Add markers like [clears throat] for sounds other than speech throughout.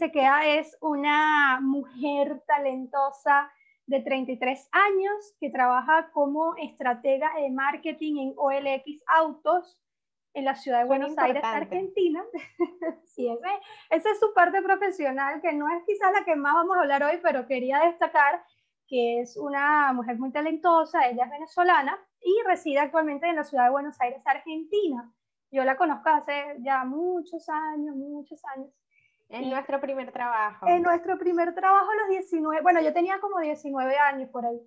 Sequea es una mujer talentosa de 33 años que trabaja como estratega de marketing en OLX Autos en la ciudad de Buenos Aires, Argentina. [laughs] sí, esa es su parte profesional, que no es quizás la que más vamos a hablar hoy, pero quería destacar que es una mujer muy talentosa, ella es venezolana y reside actualmente en la ciudad de Buenos Aires, Argentina. Yo la conozco hace ya muchos años, muchos años. En nuestro primer trabajo. En nuestro primer trabajo a los 19, bueno, yo tenía como 19 años por ahí.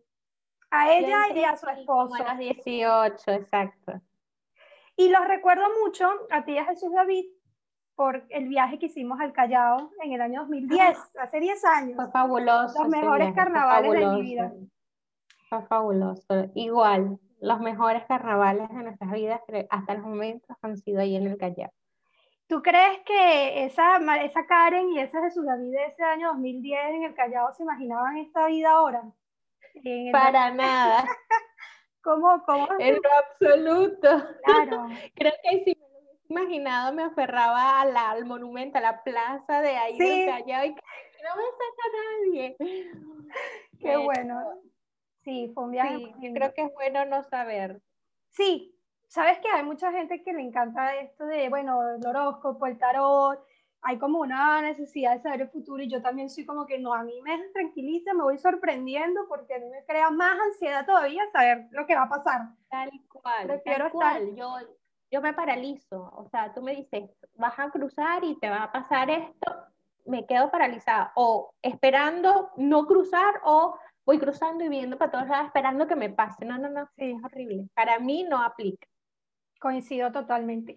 A ella y a su esposo. a los 18, exacto. Y los recuerdo mucho a ti y a Jesús David por el viaje que hicimos al Callao en el año 2010, hace 10 años. Fue fabuloso. Los mejores carnavales de mi vida. Fue fabuloso. Igual, los mejores carnavales de nuestras vidas hasta el momento han sido ahí en el Callao. ¿Tú crees que esa, esa Karen y esa Jesús David de ese año 2010 en el Callao se imaginaban esta vida ahora? Para [laughs] nada. ¿Cómo, cómo? En lo absoluto. Claro. [laughs] Creo que si me lo hubiese imaginado me aferraba al monumento, a la plaza de ahí del Callao y no me saca nadie. Qué bueno. Sí, fue un viaje. Sí, yo creo que es bueno no saber. Sí, sabes que hay mucha gente que le encanta esto de, bueno, el horóscopo, el tarot, hay como una necesidad de saber el futuro y yo también soy como que no, a mí me tranquiliza, me voy sorprendiendo porque a mí me crea más ansiedad todavía saber lo que va a pasar. Tal cual, tal cual. Yo, yo me paralizo, o sea, tú me dices, vas a cruzar y te va a pasar esto, me quedo paralizada o esperando no cruzar o voy cruzando y viendo para todos lados esperando que me pase. No, no, no, sí, es horrible. Para mí no aplica. Coincido totalmente.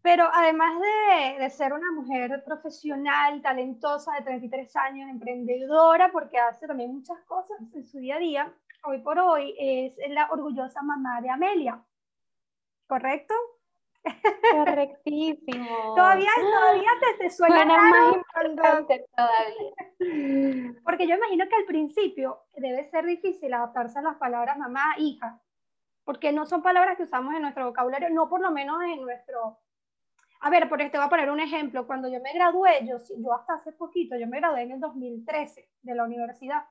Pero además de, de, ser una mujer profesional, talentosa, de 33 años, emprendedora, porque hace también muchas cosas en su día a día, hoy por hoy es la orgullosa mamá de Amelia. ¿Correcto? Correctísimo. [laughs] todavía, todavía te, te suena, más importante todavía. Porque yo imagino que al principio debe ser difícil adaptarse a las palabras mamá, hija, porque no son palabras que usamos en nuestro vocabulario, no por lo menos en nuestro... A ver, por este voy a poner un ejemplo. Cuando yo me gradué, yo, yo hasta hace poquito, yo me gradué en el 2013 de la universidad,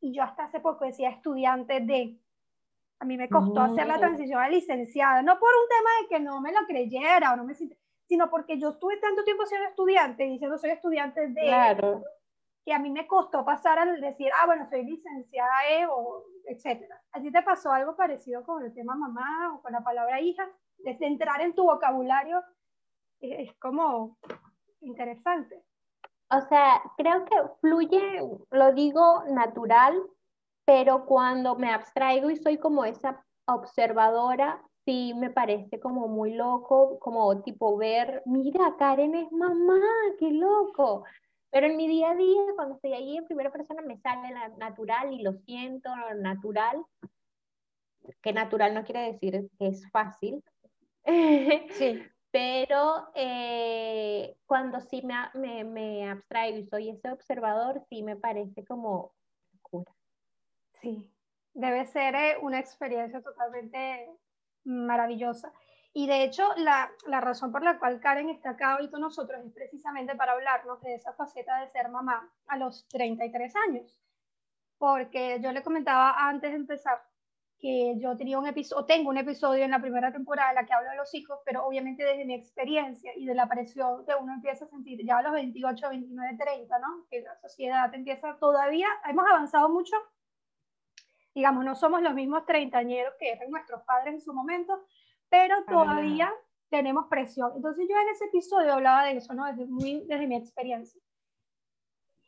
y yo hasta hace poco decía estudiante de, a mí me costó hacer la transición a licenciada, no por un tema de que no me lo creyera o no me sino porque yo estuve tanto tiempo siendo estudiante, diciendo soy estudiante de, claro. Que a mí me costó pasar al decir, ah, bueno, soy licenciada E o etcétera. ¿A ti te pasó algo parecido con el tema mamá o con la palabra hija? Desde entrar en tu vocabulario es como interesante. O sea, creo que fluye, lo digo natural, pero cuando me abstraigo y soy como esa observadora, sí me parece como muy loco, como tipo ver, mira, Karen es mamá, qué loco. Pero en mi día a día, cuando estoy ahí en primera persona, me sale la natural y lo siento natural, que natural no quiere decir que es fácil. Sí. [laughs] Pero eh, cuando sí me, me, me abstraigo y soy ese observador, sí me parece como Sí, debe ser eh, una experiencia totalmente maravillosa. Y de hecho, la, la, razón por la cual Karen está acá hoy con nosotros es precisamente para hablarnos de esa faceta de ser mamá a los 33 años. Porque yo le comentaba antes de empezar que yo tenía un episodio, tengo un episodio en la primera temporada en la que hablo de los hijos, pero obviamente desde mi experiencia y de la presión que uno empieza a sentir ya a los 28, 29, 30, ¿no? Que la sociedad empieza todavía, hemos avanzado mucho, digamos, no somos los mismos treintañeros que eran nuestros padres en su momento, pero todavía tenemos presión. Entonces yo en ese episodio hablaba de eso, ¿no? Desde, muy, desde mi experiencia.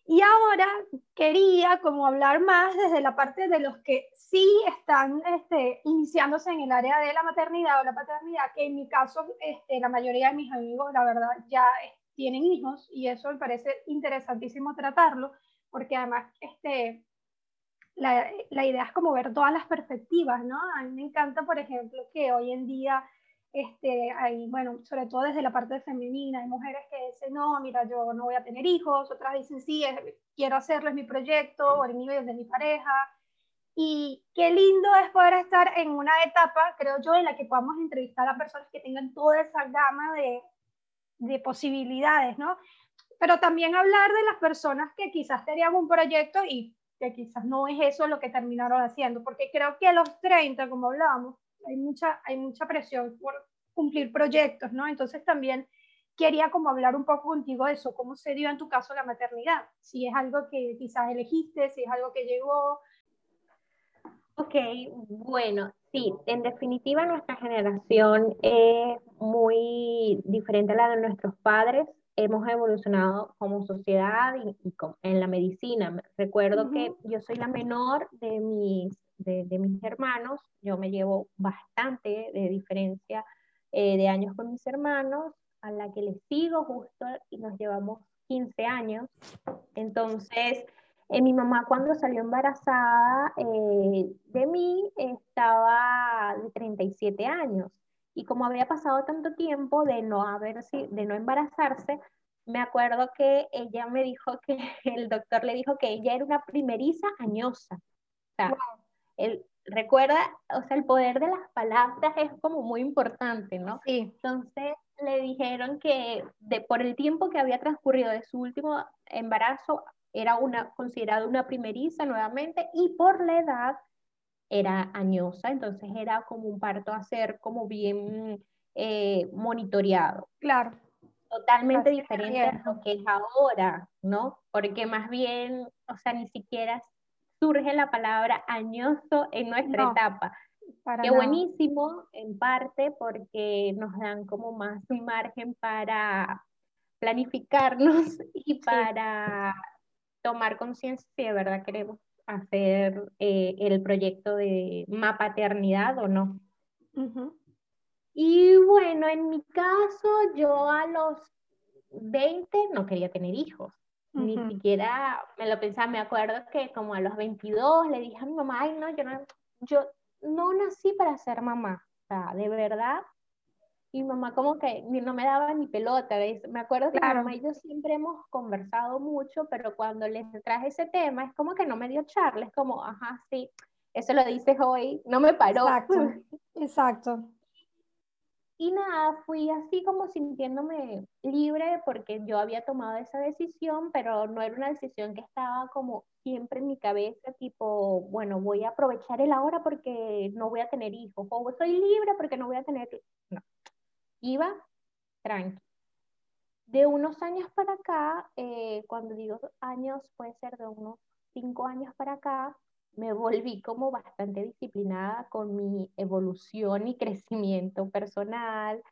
Y ahora quería como hablar más desde la parte de los que sí están este, iniciándose en el área de la maternidad o la paternidad, que en mi caso este, la mayoría de mis amigos, la verdad, ya tienen hijos y eso me parece interesantísimo tratarlo, porque además este, la, la, idea es como ver todas las perspectivas, ¿no? A mí me encanta, por ejemplo, que hoy en día, este, hay, bueno, sobre todo desde la parte femenina, hay mujeres que dicen, no, mira, yo no voy a tener hijos, otras dicen, sí, quiero hacerlo, es mi proyecto, o el mío es de mi pareja. Y qué lindo es poder estar en una etapa, creo yo, en la que podamos entrevistar a personas que tengan toda esa gama de, de posibilidades, ¿no? pero también hablar de las personas que quizás tenían un proyecto y que quizás no es eso lo que terminaron haciendo, porque creo que a los 30, como hablábamos, hay mucha, hay mucha presión por cumplir proyectos, ¿no? Entonces también quería como hablar un poco contigo de eso, cómo se dio en tu caso la maternidad, si es algo que quizás elegiste, si es algo que llegó. Ok, bueno, sí, en definitiva nuestra generación es muy diferente a la de nuestros padres. Hemos evolucionado como sociedad y, en la medicina. Recuerdo que yo soy la menor de mis, de, mis hermanos, yo me llevo bastante de diferencia eh, de años con mis hermanos a la que le sigo justo y nos llevamos 15 años. Entonces, eh, mi mamá cuando salió embarazada eh, de mí estaba de 37 años y como había pasado tanto tiempo de no, haber, de no embarazarse, me acuerdo que ella me dijo que [laughs] el doctor le dijo que ella era una primeriza añosa. O sea, recuerda, o sea, el poder de las palabras es como muy importante, ¿no? Sí. Entonces, le dijeron que de, por el tiempo que había transcurrido de su último embarazo era una, considerada una primeriza nuevamente y por la edad era añosa, entonces era como un parto a ser como bien eh, monitoreado. Claro. Totalmente diferente a lo que es ahora, ¿no? Porque más bien, o sea, ni siquiera surge la palabra añoso en nuestra etapa Qué buenísimo, en parte, porque nos dan como más margen para planificarnos [laughs] y para tomar conciencia si de verdad queremos hacer eh, el proyecto de paternidad o no. Y bueno, en mi caso, yo a los 20 no quería tener hijos. Ni siquiera me lo pensaba, me acuerdo que como a los 22 le dije a mi mamá, ay no, yo no, yo no nací para ser mamá, o sea, de verdad. Y mamá como que no me daba ni pelota, Me acuerdo que mi mamá y yo siempre hemos conversado mucho, pero cuando les traje ese tema es como que no me dio charla, es como, ajá, sí, eso lo dices hoy, no me paró. Exacto, [laughs] exacto. Y nada, fui así como sintiéndome libre porque yo había tomado esa decisión, pero no era una decisión que estaba como siempre en mi cabeza, tipo, bueno, voy a aprovechar el ahora porque no voy a tener hijos, o soy libre porque no voy a tener... No, iba tranqui. De unos años para acá, eh, cuando digo años, puede ser de unos cinco años para acá, me volví como bastante disciplinada con mi evolución y crecimiento personal,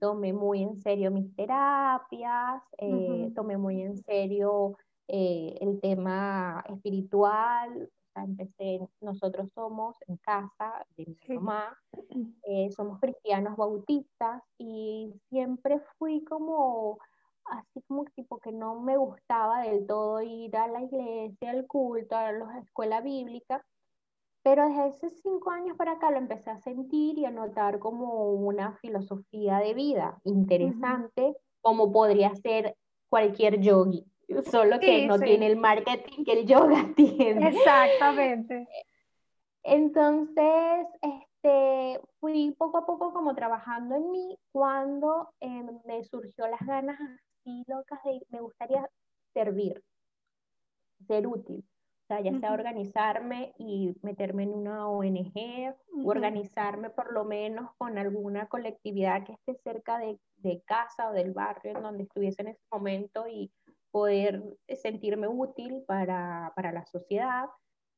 tomé muy en serio mis terapias, eh, tomé muy en serio eh, el tema espiritual, empecé, nosotros somos en casa de mi mamá, [clears throat] eh, somos cristianos bautistas y siempre fui como así como tipo que no me gustaba del todo ir a la iglesia, al culto, a la escuela bíblica, pero desde esos cinco años para acá lo empecé a sentir y a notar como una filosofía de vida interesante, como podría ser cualquier yogi, solo que no tiene el marketing que el yoga [laughs] tiene. Exactamente. Entonces, este, fui poco a poco como trabajando en mí cuando em, me surgió las ganas y locas de, me gustaría servir, ser útil. O sea, ya sea organizarme y meterme en una ONG, organizarme por lo menos con alguna colectividad que esté cerca de, de, casa o del barrio en donde estuviese en ese momento y poder sentirme útil para, para la sociedad.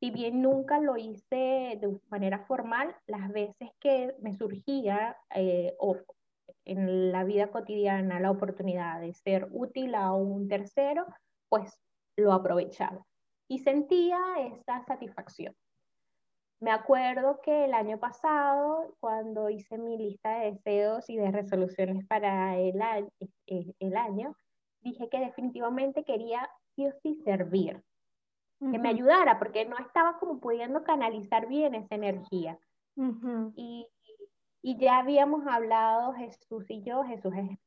Si bien nunca lo hice de manera formal, las veces que me surgía eh, o en la vida cotidiana la oportunidad de ser útil a un tercero, pues lo aprovechaba y sentía esa satisfacción. Me acuerdo que el año pasado, cuando hice mi lista de deseos y de resoluciones para el eh, el año dije que definitivamente quería sí o sí servir, que me ayudara, porque no estaba como pudiendo canalizar bien esa energía. y, y ya habíamos hablado, Jesús y yo, Jesús es,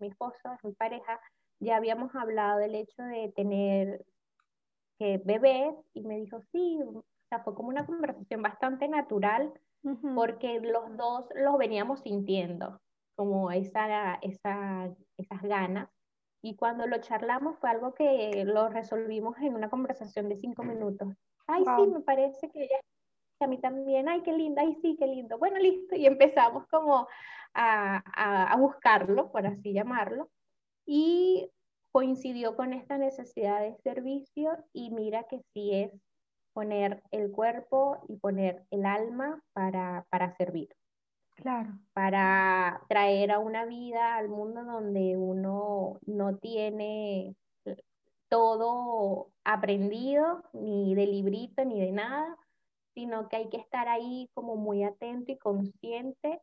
mi esposo, es mi pareja, ya habíamos hablado del hecho de tener bebés y me dijo, sí, o sea, fue como una conversación bastante natural porque los dos los veníamos sintiendo, como esa, esa, esas ganas. Y cuando lo charlamos fue algo que lo resolvimos en una conversación de cinco minutos. Ay, sí, me parece que ella, a mí también, ay, qué linda, ay, sí, qué lindo. Bueno, listo. Y empezamos como a, a, a buscarlo, por así llamarlo. Y coincidió con esta necesidad de servicio y mira que sí es poner el cuerpo y poner el alma para, para servir. Claro. Para traer a una vida al mundo donde uno no tiene todo aprendido, ni de librito, ni de nada, sino que hay que estar ahí como muy atento y consciente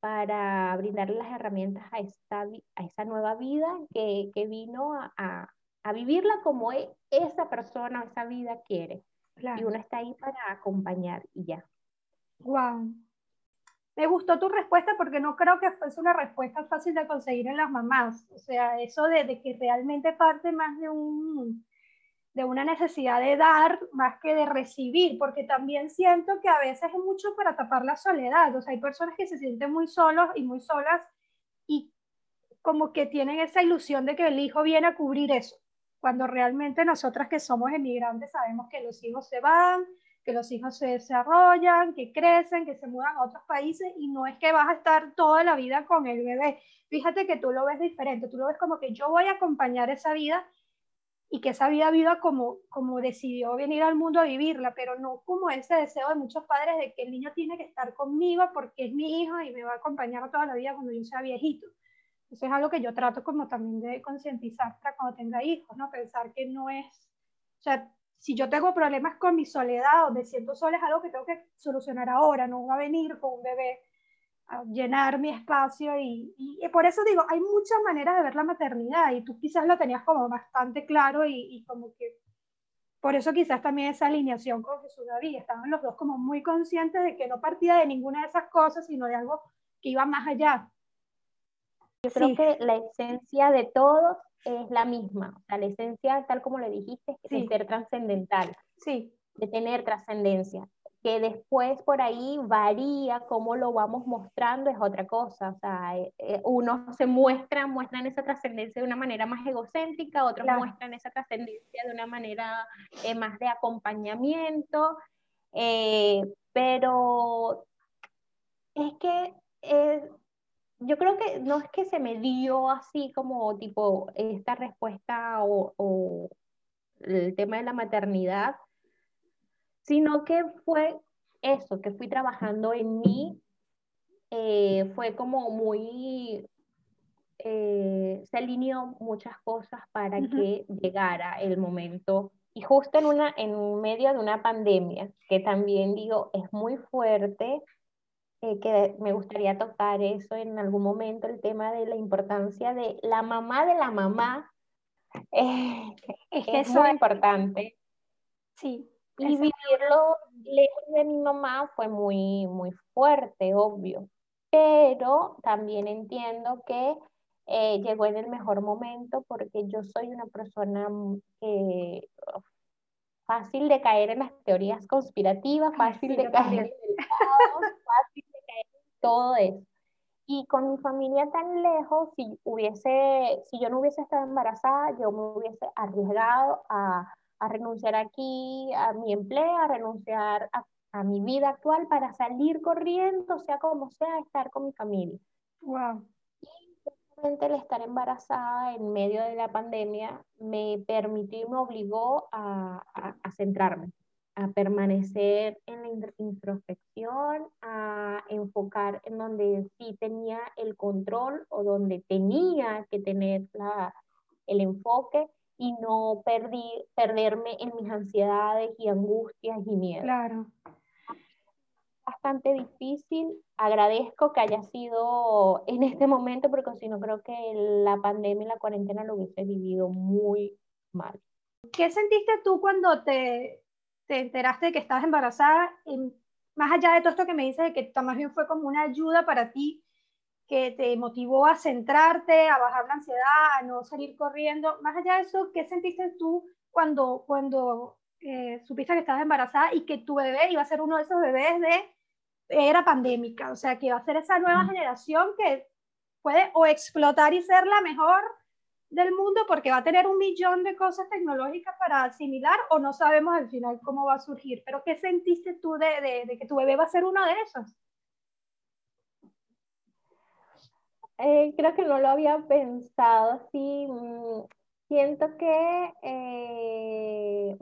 para brindarle las herramientas a esta, a esa nueva vida que, que vino a, a, a, vivirla como e, esa persona, esa vida quiere. Y uno está ahí para acompañar y ya. Wow. Me gustó tu respuesta porque no creo que fuese una respuesta fácil de conseguir en las mamás. O sea, eso de, de que realmente parte más de un, de una necesidad de dar más que de recibir, porque también siento que a veces es mucho para tapar la soledad, o sea, hay personas que se sienten muy solos y muy solas y como que tienen esa ilusión de que el hijo viene a cubrir eso, cuando realmente nosotras que somos emigrantes sabemos que los hijos se van, que los hijos se desarrollan, que crecen, que se mudan a otros países y no es que vas a estar toda la vida con el bebé. Fíjate que tú lo ves diferente, tú lo ves como que yo voy a acompañar esa vida y que esa vida viva como, como decidió venir al mundo a vivirla, pero no como ese deseo de muchos padres de que el niño tiene que estar conmigo porque es mi hijo y me va a acompañar toda la vida cuando yo sea viejito. Eso es algo que yo trato como también de concientizar para cuando tenga hijos, ¿no? Pensar que no es, o sea, si yo tengo problemas con mi soledad o me siento sola es algo que tengo que solucionar ahora, no va a venir con un bebé a llenar mi espacio y, y, por eso digo, hay muchas maneras de ver la maternidad y tú quizás lo tenías como bastante claro y, y como que por eso quizás también esa alineación con Jesús David, estaban los dos como muy conscientes de que no partía de ninguna de esas cosas, sino de algo que iba más allá. Yo creo que la esencia de todos es la misma, o sea, la esencia, tal como le dijiste, es de ser trascendental, sí. de tener trascendencia que después por ahí varía cómo lo vamos mostrando es otra cosa. O sea, eh, eh, unos se muestran, muestran esa trascendencia de una manera más egocéntrica, otros muestran esa trascendencia de una manera eh, más de acompañamiento, pero es que yo creo que no es que se me dio así como tipo esta respuesta o, o el tema de la maternidad, sino que fue eso, que fui trabajando en mí, eh, fue como muy, eh, se alineó muchas cosas para que llegara el momento. Y justo en, una, en medio de una pandemia, que también digo, es muy fuerte, eh, que me gustaría tocar eso en algún momento, el tema de la importancia de la mamá de la mamá. [laughs] es que es muy importante. Sí. Y vivirlo lejos de mi mamá fue muy, muy fuerte, obvio. Pero también entiendo que eh, llegó en el mejor momento porque yo soy una persona que fácil de caer en las teorías conspirativas, fácil de caer en el caos, fácil todo eso. Y con mi familia tan lejos, si hubiese, si yo no hubiese estado embarazada, yo me hubiese arriesgado a a renunciar aquí a mi empleo, a renunciar a, a, mi vida actual para salir corriendo, sea como sea, estar con mi familia. Wow. Y el estar embarazada en medio de la pandemia me permitió y me obligó a, a, a centrarme, a permanecer en la introspección, a enfocar en donde sí tenía el control o donde tenía que tener la, el enfoque y no perdí, perderme en mis ansiedades y angustias y miedos. Claro. Bastante difícil. Agradezco que haya sido en este momento, porque si no creo que la pandemia y la cuarentena lo hubiese vivido muy mal. ¿Qué sentiste tú cuando te, te enteraste de que estabas embarazada? más allá de todo esto que me dices, de que más bien fue como una ayuda para ti que te motivó a centrarte, a bajar la ansiedad, a no salir corriendo. Más allá de eso, ¿qué sentiste tú cuando, cuando eh, supiste que estabas embarazada y que tu bebé iba a ser uno de esos bebés de era pandémica? O sea, que iba a ser esa nueva generación que puede o explotar y ser la mejor del mundo porque va a tener un millón de cosas tecnológicas para asimilar o no sabemos al final cómo va a surgir. Pero ¿qué sentiste tú de, de, que tu bebé va a ser uno de esos? Eh, creo que no lo había pensado así. Mm, siento que eh,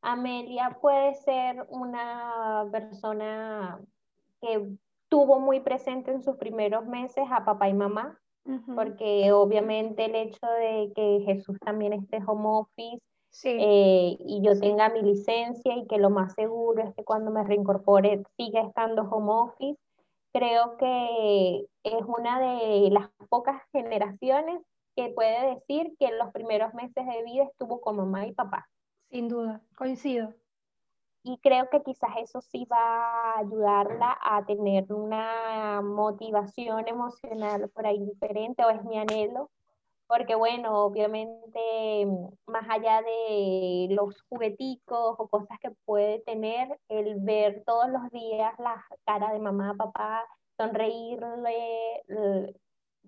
Amelia puede ser una persona que tuvo muy presente en sus primeros meses a papá y mamá, porque obviamente el hecho de que Jesús también esté home office eh, y yo tenga mi licencia y que lo más seguro es que cuando me reincorpore siga estando home office, creo que es una de las pocas generaciones que puede decir que en los primeros meses de vida estuvo con mamá y papá. Sin duda, coincido. Y creo que quizás eso sí va a ayudarla a tener una motivación emocional por ahí diferente, o es mi anhelo, porque bueno, obviamente más allá de los jugueticos o cosas que puede tener, el ver todos los días la cara de mamá, papá, sonreírle,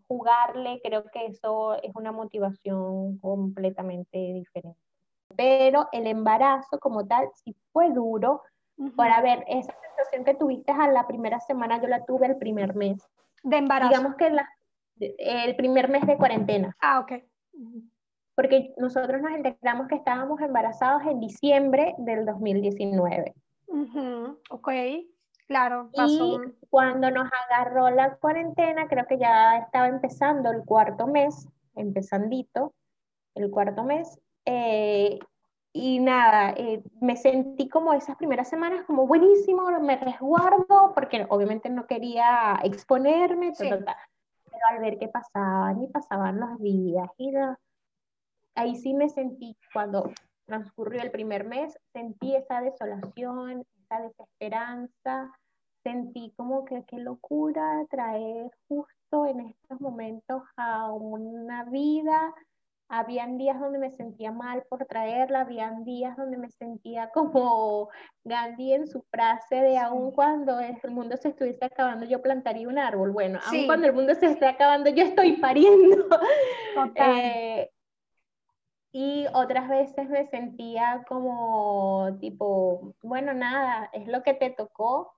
jugarle, creo que eso es una motivación completamente diferente pero el embarazo como tal sí fue duro. Para ver, esa sensación que tuviste a la primera semana, yo la tuve el primer mes. De embarazo. Digamos que la, el primer mes de cuarentena. Ah, ok. Porque nosotros nos enteramos que estábamos embarazados en diciembre del 2019. Ok, claro. Y cuando nos agarró la cuarentena, creo que ya estaba empezando el cuarto mes, empezandito, el cuarto mes, eh, y nada, eh, me sentí como esas primeras semanas como buenísimo, me resguardo, porque obviamente no quería exponerme, pero al ver qué pasaban y pasaban los días, y ahí sí me sentí, cuando transcurrió el primer mes, sentí esa desolación, esa desesperanza, sentí como que qué locura traer justo en estos momentos a una vida habían días donde me sentía mal por traerla, habían días donde me sentía [laughs] como Gandhi en su frase de aún cuando el mundo se estuviese acabando yo plantaría un árbol. Bueno, aún cuando el mundo se esté acabando yo estoy pariendo. [laughs] Eh, y otras veces me sentía como tipo, bueno, nada, es lo que te tocó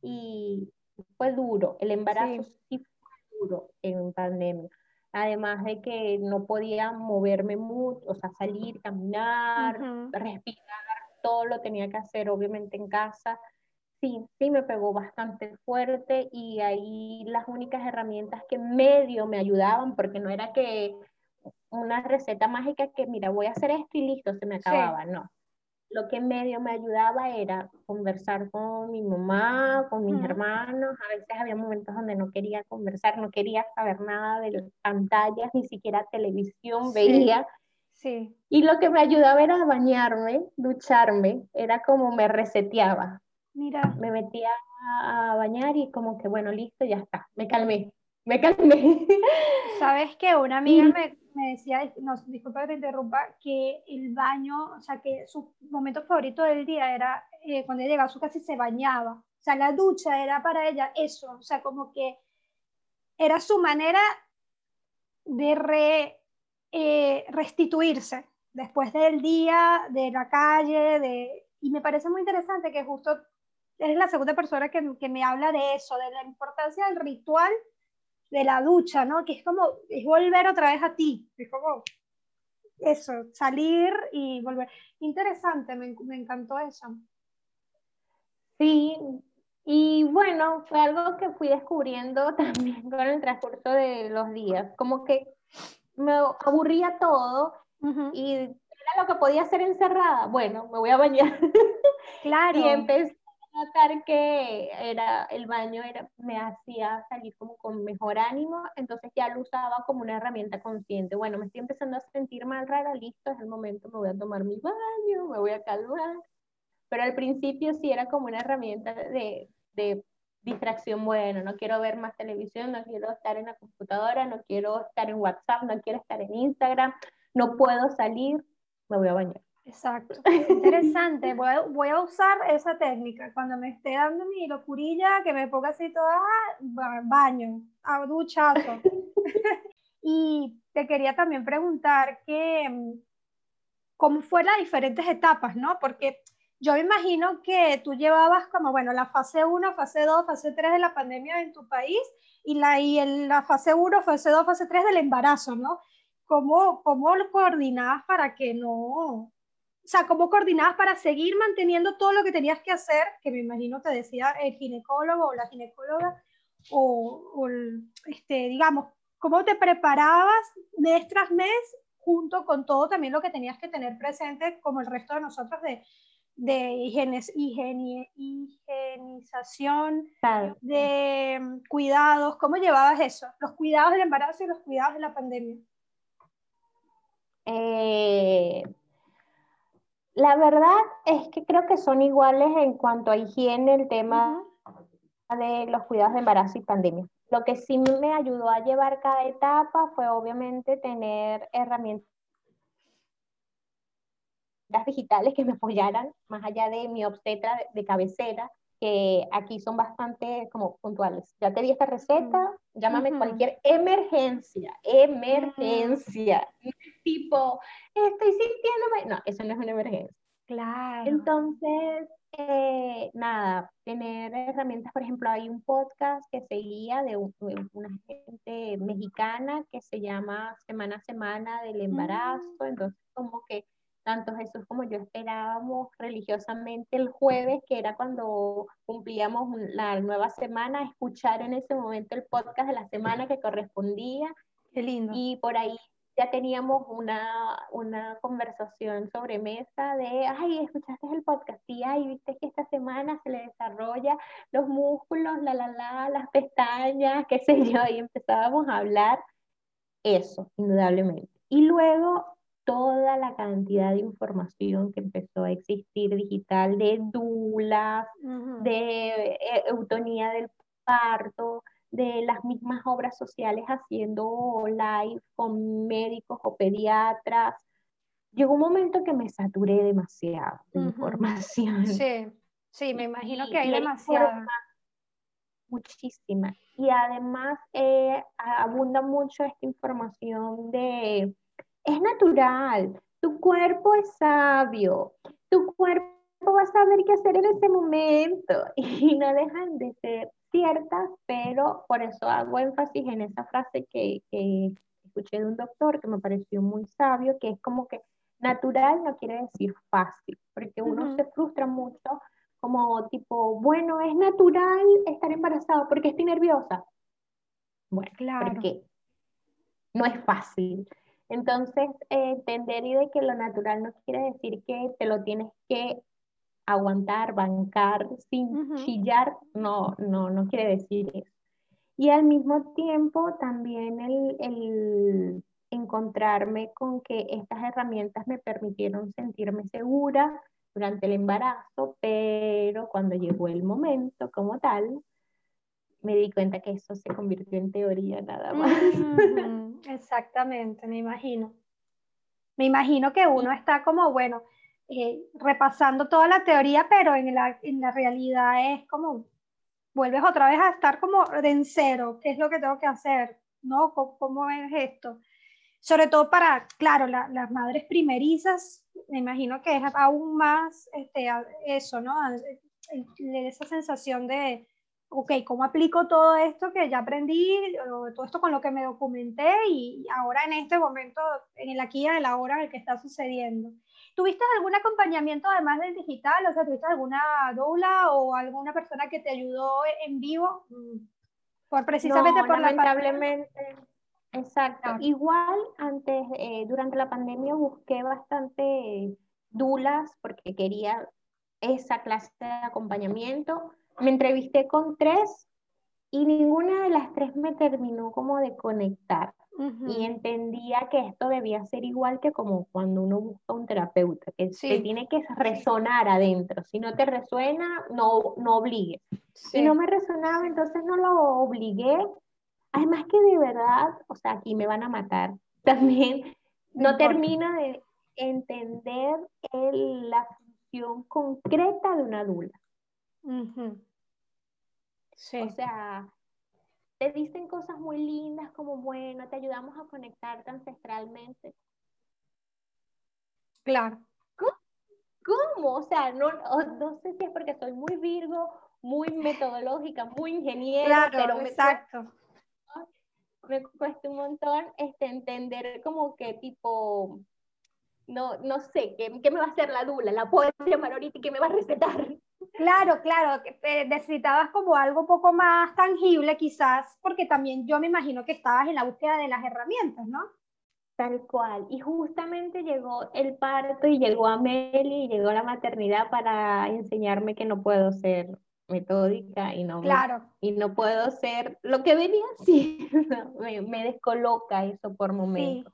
y fue duro. El embarazo sí fue duro en pandemia además de que no podía moverme mucho, o sea, salir, caminar, respirar, todo lo tenía que hacer obviamente en casa. Sí, sí me pegó bastante fuerte y ahí las únicas herramientas que medio me ayudaban, porque no era que una receta mágica que, mira, voy a hacer esto y listo, se me acababa, no lo que medio me ayudaba era conversar con mi mamá, con mis hermanos. A veces había momentos donde no quería conversar, no quería saber nada de las pantallas, ni siquiera televisión veía. Sí. Y lo que me ayudaba era bañarme, ducharme, era como me reseteaba. Mira. Me metía a bañar y como que, bueno, listo, ya está, me calmé, me calmé. Sabes que una [laughs] amiga me, me decía, no, disculpa que te interrumpa, que el baño, o sea, que su momento favorito del día era eh, cuando ella llegaba a su casa y se bañaba. O sea, la ducha era para ella eso, o sea, como que era su manera de re, eh, restituirse después del día, de la calle, de... y me parece muy interesante que justo es la segunda persona que, que me habla de eso, de la importancia del ritual de la ducha, ¿no? Que es como, es volver otra vez a ti, es como eso, salir y volver. Interesante, me, me encantó eso. Sí, y bueno, fue algo que fui descubriendo [laughs] también con el transcurso de los días, como que me aburría todo y era lo que podía hacer encerrada. Bueno, me voy a bañar. [laughs] Claro. y empecé notar que era, el baño era, me hacía salir como con mejor ánimo, entonces ya lo usaba como una herramienta consciente. Bueno, me estoy empezando a sentir mal rara, listo, es el momento, me voy a tomar mi baño, me voy a calmar. Pero al principio sí era como una herramienta de, de distracción, bueno, no quiero ver más televisión, no quiero estar en la computadora, no quiero estar en WhatsApp, no quiero estar en Instagram, no puedo salir, me voy a bañar. Exacto. [laughs] Interesante. Voy a, voy a, usar esa técnica. Cuando me esté dando mi locurilla, que me ponga así toda, baño, a duchazo. [laughs] y te quería también preguntar que, mm, cómo fue las diferentes etapas, ¿no? Porque yo me imagino que tú llevabas como, bueno, la fase 1, fase 2, fase 3 de la pandemia en tu país y la, y en la fase 1, fase 2, fase 3 del embarazo, ¿no? ¿Cómo, cómo lo coordinabas para que no, o sea, cómo coordinabas para seguir manteniendo todo lo que tenías que hacer, que me imagino te decía el ginecólogo o la ginecóloga, o, o este, digamos, cómo te preparabas mes tras mes junto con todo también lo que tenías que tener presente como el resto de nosotros de, de higienización, de mm, cuidados, ¿cómo llevabas eso? Los cuidados del embarazo y los cuidados de la pandemia. Eh, la verdad es que creo que son iguales en cuanto a higiene, el tema de los cuidados de embarazo y pandemia. Lo que sí me ayudó a llevar cada etapa fue obviamente tener herramientas digitales que me apoyaran, más allá de mi obstetra de cabecera, que aquí son bastante como puntuales. Ya te di esta receta, llámame cualquier emergencia, emergencia. Tipo, estoy sintiéndome. No, eso no es una emergencia. Claro. Entonces, eh, nada, tener herramientas, por ejemplo, hay un podcast que seguía de, una gente mexicana que se llama Semana a Semana del Embarazo, entonces como que tanto Jesús como yo esperábamos religiosamente el jueves, que era cuando cumplíamos la nueva semana, escuchar en ese momento el podcast de la semana que correspondía. Qué lindo. Y por ahí ya teníamos una, una conversación sobre mesa de, ay, escuchaste el podcast, y ay, viste que esta semana se le desarrolla los músculos, la, la, la, las pestañas, qué sé yo, y empezábamos a hablar eso, indudablemente. Y luego toda la cantidad de información que empezó a existir digital de dulas, de eh, eutonía del parto, de las mismas obras sociales haciendo live con médicos o pediatras. Llegó un momento que me saturé demasiado de información. Sí, sí, me imagino que hay demasiada. Muchísima. Y además eh, abunda mucho esta información de es natural, tu cuerpo es sabio, tu cuerpo va a saber qué hacer en ese momento [laughs] y no dejan de ser ciertas, pero por eso hago énfasis en esa frase que, que escuché de un doctor que me pareció muy sabio, que es como que natural no quiere decir fácil, porque uno se frustra mucho como tipo, bueno, es natural estar embarazada porque estoy nerviosa. Bueno, claro. porque no es fácil. Entonces, eh, entender y de que lo natural no quiere decir que te lo tienes que aguantar, bancar, sin chillar, no, no, no quiere decir eso. Y al mismo tiempo también el, el, encontrarme con que estas herramientas me permitieron sentirme segura durante el embarazo, pero cuando llegó el momento como tal, me di cuenta que eso se convirtió en teoría nada más. Exactamente, me imagino. Me imagino que uno está como, bueno, eh, repasando toda la teoría, pero en la, en la realidad es como, vuelves otra vez a estar como en cero, ¿qué es lo que tengo que hacer? ¿No? ¿Cómo, es esto? Sobre todo para, claro, las madres primerizas, me imagino que es aún más este, eso, ¿no? Esa sensación de, ok, ¿cómo aplico todo esto que ya aprendí, todo esto con lo que me documenté y ahora en este momento, en el aquí y en el ahora, en el que está sucediendo? ¿Tuviste algún acompañamiento además del digital? O sea, ¿tuviste alguna doula o alguna persona que te ayudó en vivo? Por precisamente por lamentablemente. Exacto. Igual antes, eh, durante la pandemia busqué bastante dulas porque quería esa clase de acompañamiento me entrevisté con tres y ninguna de las tres me terminó como de conectar. Y entendía que esto debía ser igual que como cuando uno busca un terapeuta, que tiene que resonar adentro. Si no te resuena, no, no obligues. Si no me resonaba, entonces no lo obligué. Además que de verdad, o sea, aquí me van a matar. [laughs] También no termina de entender la función concreta de una dula. O sea, te dicen cosas muy lindas como, bueno, te ayudamos a conectarte ancestralmente. Claro. ¿Cómo? O sea, no, no sé si es porque soy muy virgo, muy metodológica, muy ingeniera, claro, pero exacto. Me, cuesta un montón este, entender como que tipo, no, no sé, ¿qué, ¿qué, me va a hacer la dula? ¿La puedo llamar ahorita y qué me va a respetar? Claro, claro, eh, necesitabas como algo un poco más tangible quizás, porque también yo me imagino que estabas en la búsqueda de las herramientas, ¿no? Tal cual. Y justamente llegó el parto y llegó Amelie y llegó la maternidad para enseñarme que no puedo ser metódica y no, claro. y no puedo ser lo que venía, [laughs] sí, me, me descoloca eso por momentos,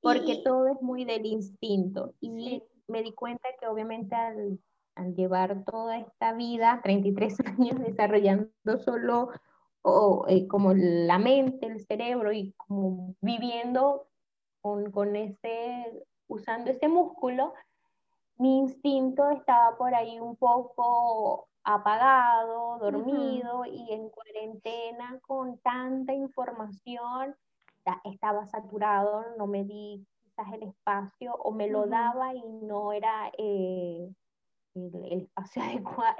porque todo es muy del instinto. Y me di cuenta que obviamente al, al, llevar toda esta vida, 33 [laughs] años desarrollando solo o, eh, como la mente, el cerebro y como viviendo con, con ese, usando ese músculo, mi instinto estaba por ahí un poco apagado, dormido y en cuarentena con tanta información, estaba saturado, no me di quizás el espacio o me lo daba y no era eh, el, espacio [laughs] adecuado,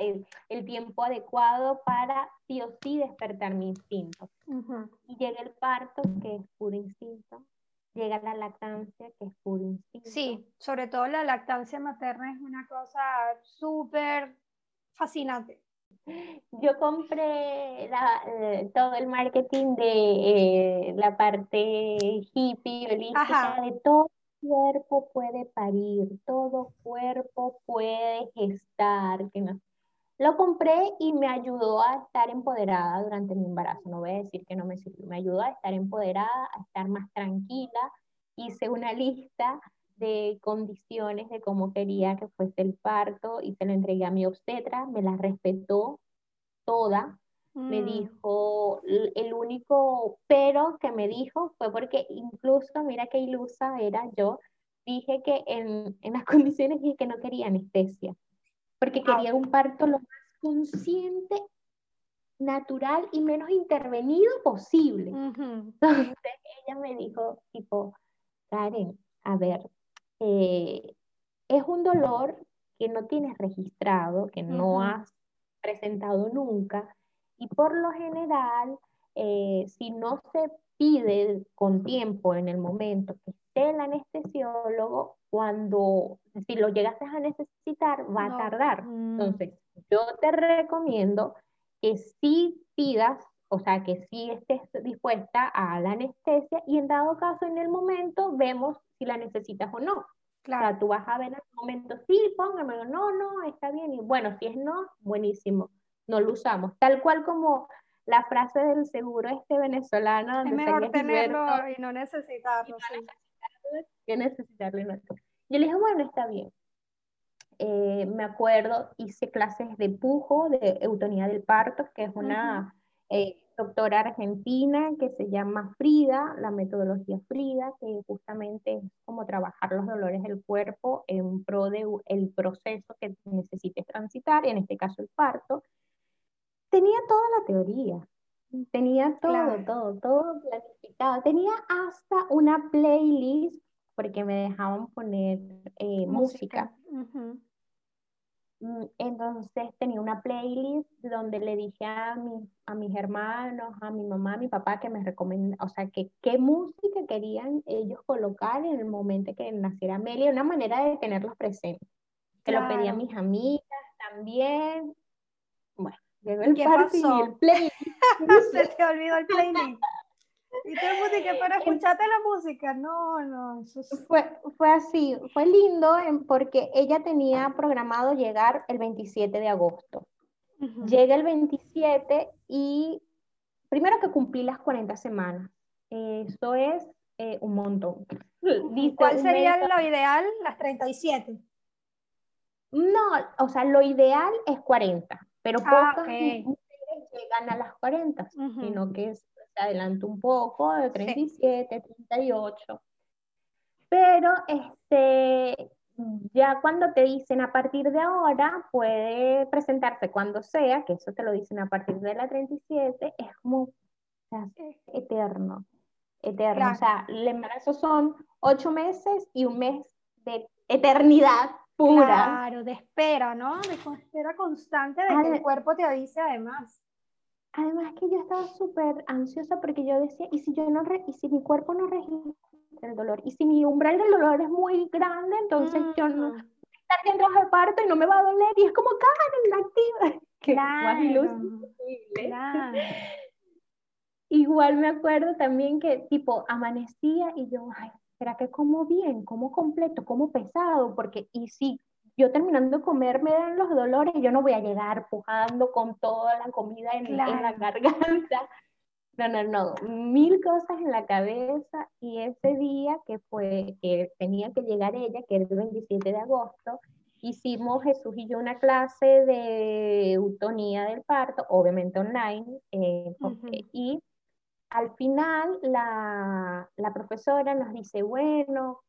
el, tiempo adecuado para sí o sí despertar mi instinto. Y llega el parto, que es puro instinto, llega la lactancia, que es puro instinto. Sí, sobre todo la lactancia materna es una cosa súper fascinante. Yo compré eh, todo el marketing de eh, la parte hippie, holística, de todo cuerpo puede parir, todo cuerpo puede gestar. Que no. Lo compré y me ayudó a estar empoderada durante mi embarazo. No voy a decir que no me sirvió, me ayudó a estar empoderada, a estar más tranquila. Hice una lista de condiciones de cómo quería que fuese el parto y se lo entregué a mi obstetra, me la respetó toda, me mm. dijo, el único pero que me dijo fue porque incluso, mira qué ilusa era yo, dije que en, en las [laughs] condiciones dije que no quería anestesia, porque quería un parto lo más consciente, natural y menos intervenido posible. Entonces ella me dijo, tipo, Karen, a ver, eh, es un dolor que no tienes registrado, que no has presentado nunca, y por lo general, eh, si no se pide con tiempo en el momento que esté el anestesiólogo, cuando, si lo llegaste a necesitar, va a tardar. Mm. Entonces, yo te recomiendo que sí pidas, o sea, que sí estés dispuesta a la anestesia y en dado caso, en el momento, vemos si la necesitas o no. Claro. O sea, tú vas a ver en el momento, sí, póngamelo, no, no, está bien. Y bueno, si es no, buenísimo, no lo usamos. Tal cual como la frase del seguro este venezolano. es mejor tenerlo y no necesitarlo. que necesitarlo. Yo le dije, bueno, está bien. Eh, me acuerdo, hice clases de pujo, de eutonía del parto, que es una doctora argentina que se llama Frida, la metodología Frida, que justamente es como trabajar los dolores del cuerpo en pro de el proceso que necesites transitar, en este caso el parto. Tenía toda la teoría, tenía todo, todo, todo planificado. Tenía hasta una playlist porque me dejaban poner eh, música. Mm, entonces tenía una playlist donde le dije a, mi, a mis hermanos, a mi mamá, a mi papá que me recomendaban, o sea, que qué música querían ellos colocar en el momento que naciera Amelia, una manera de tenerlos presentes. Que lo pedí a mis amigas también. Bueno, llegó el ¿Qué pasó? el playlist. [laughs] Se te olvidó el playlist. Y te música, pero escuchate la música, no, no. fue, fue así, fue lindo porque ella tenía programado llegar el 27 de agosto. Llega el 27 y primero que cumplí las 40 semanas. Eso es eh, un montón. ¿Cuál sería lo ideal? Las 37. No, o sea, lo ideal es 40, pero ah, pocas mujeres llegan a las 40, sino que es adelanto un poco, de 37, 38. Pero este, ya cuando te dicen a partir de ahora, puede presentarse cuando sea, que eso te lo dicen a partir de la 37, es como, sea, eterno, eterno. O sea, el embarazo son ocho meses y un mes de eternidad pura. Claro, de espera, ¿no? De espera constante de que el cuerpo te avise además. Además que yo estaba súper ansiosa porque yo decía, ¿y si yo no y si mi cuerpo no registra el dolor? Y si mi umbral del dolor es muy grande, entonces yo no estar en trabajo de parto y no me va a doler y es como Karen, activa. [laughs] Claro, claro. [laughs] Igual me acuerdo también que tipo amanecía y yo, ay, ¿será que como bien? ¿Como completo? ¿Como pesado? Porque, y si yo terminando de comer me dan los dolores, yo no voy a llegar pujando con toda la comida en, la garganta. No, no, no, mil cosas en la cabeza y ese día que fue, que tenía que llegar ella, que era el 27 de agosto, hicimos Jesús y yo una clase de eutonía del parto, obviamente online, eh, y al final la, la, profesora nos dice, bueno,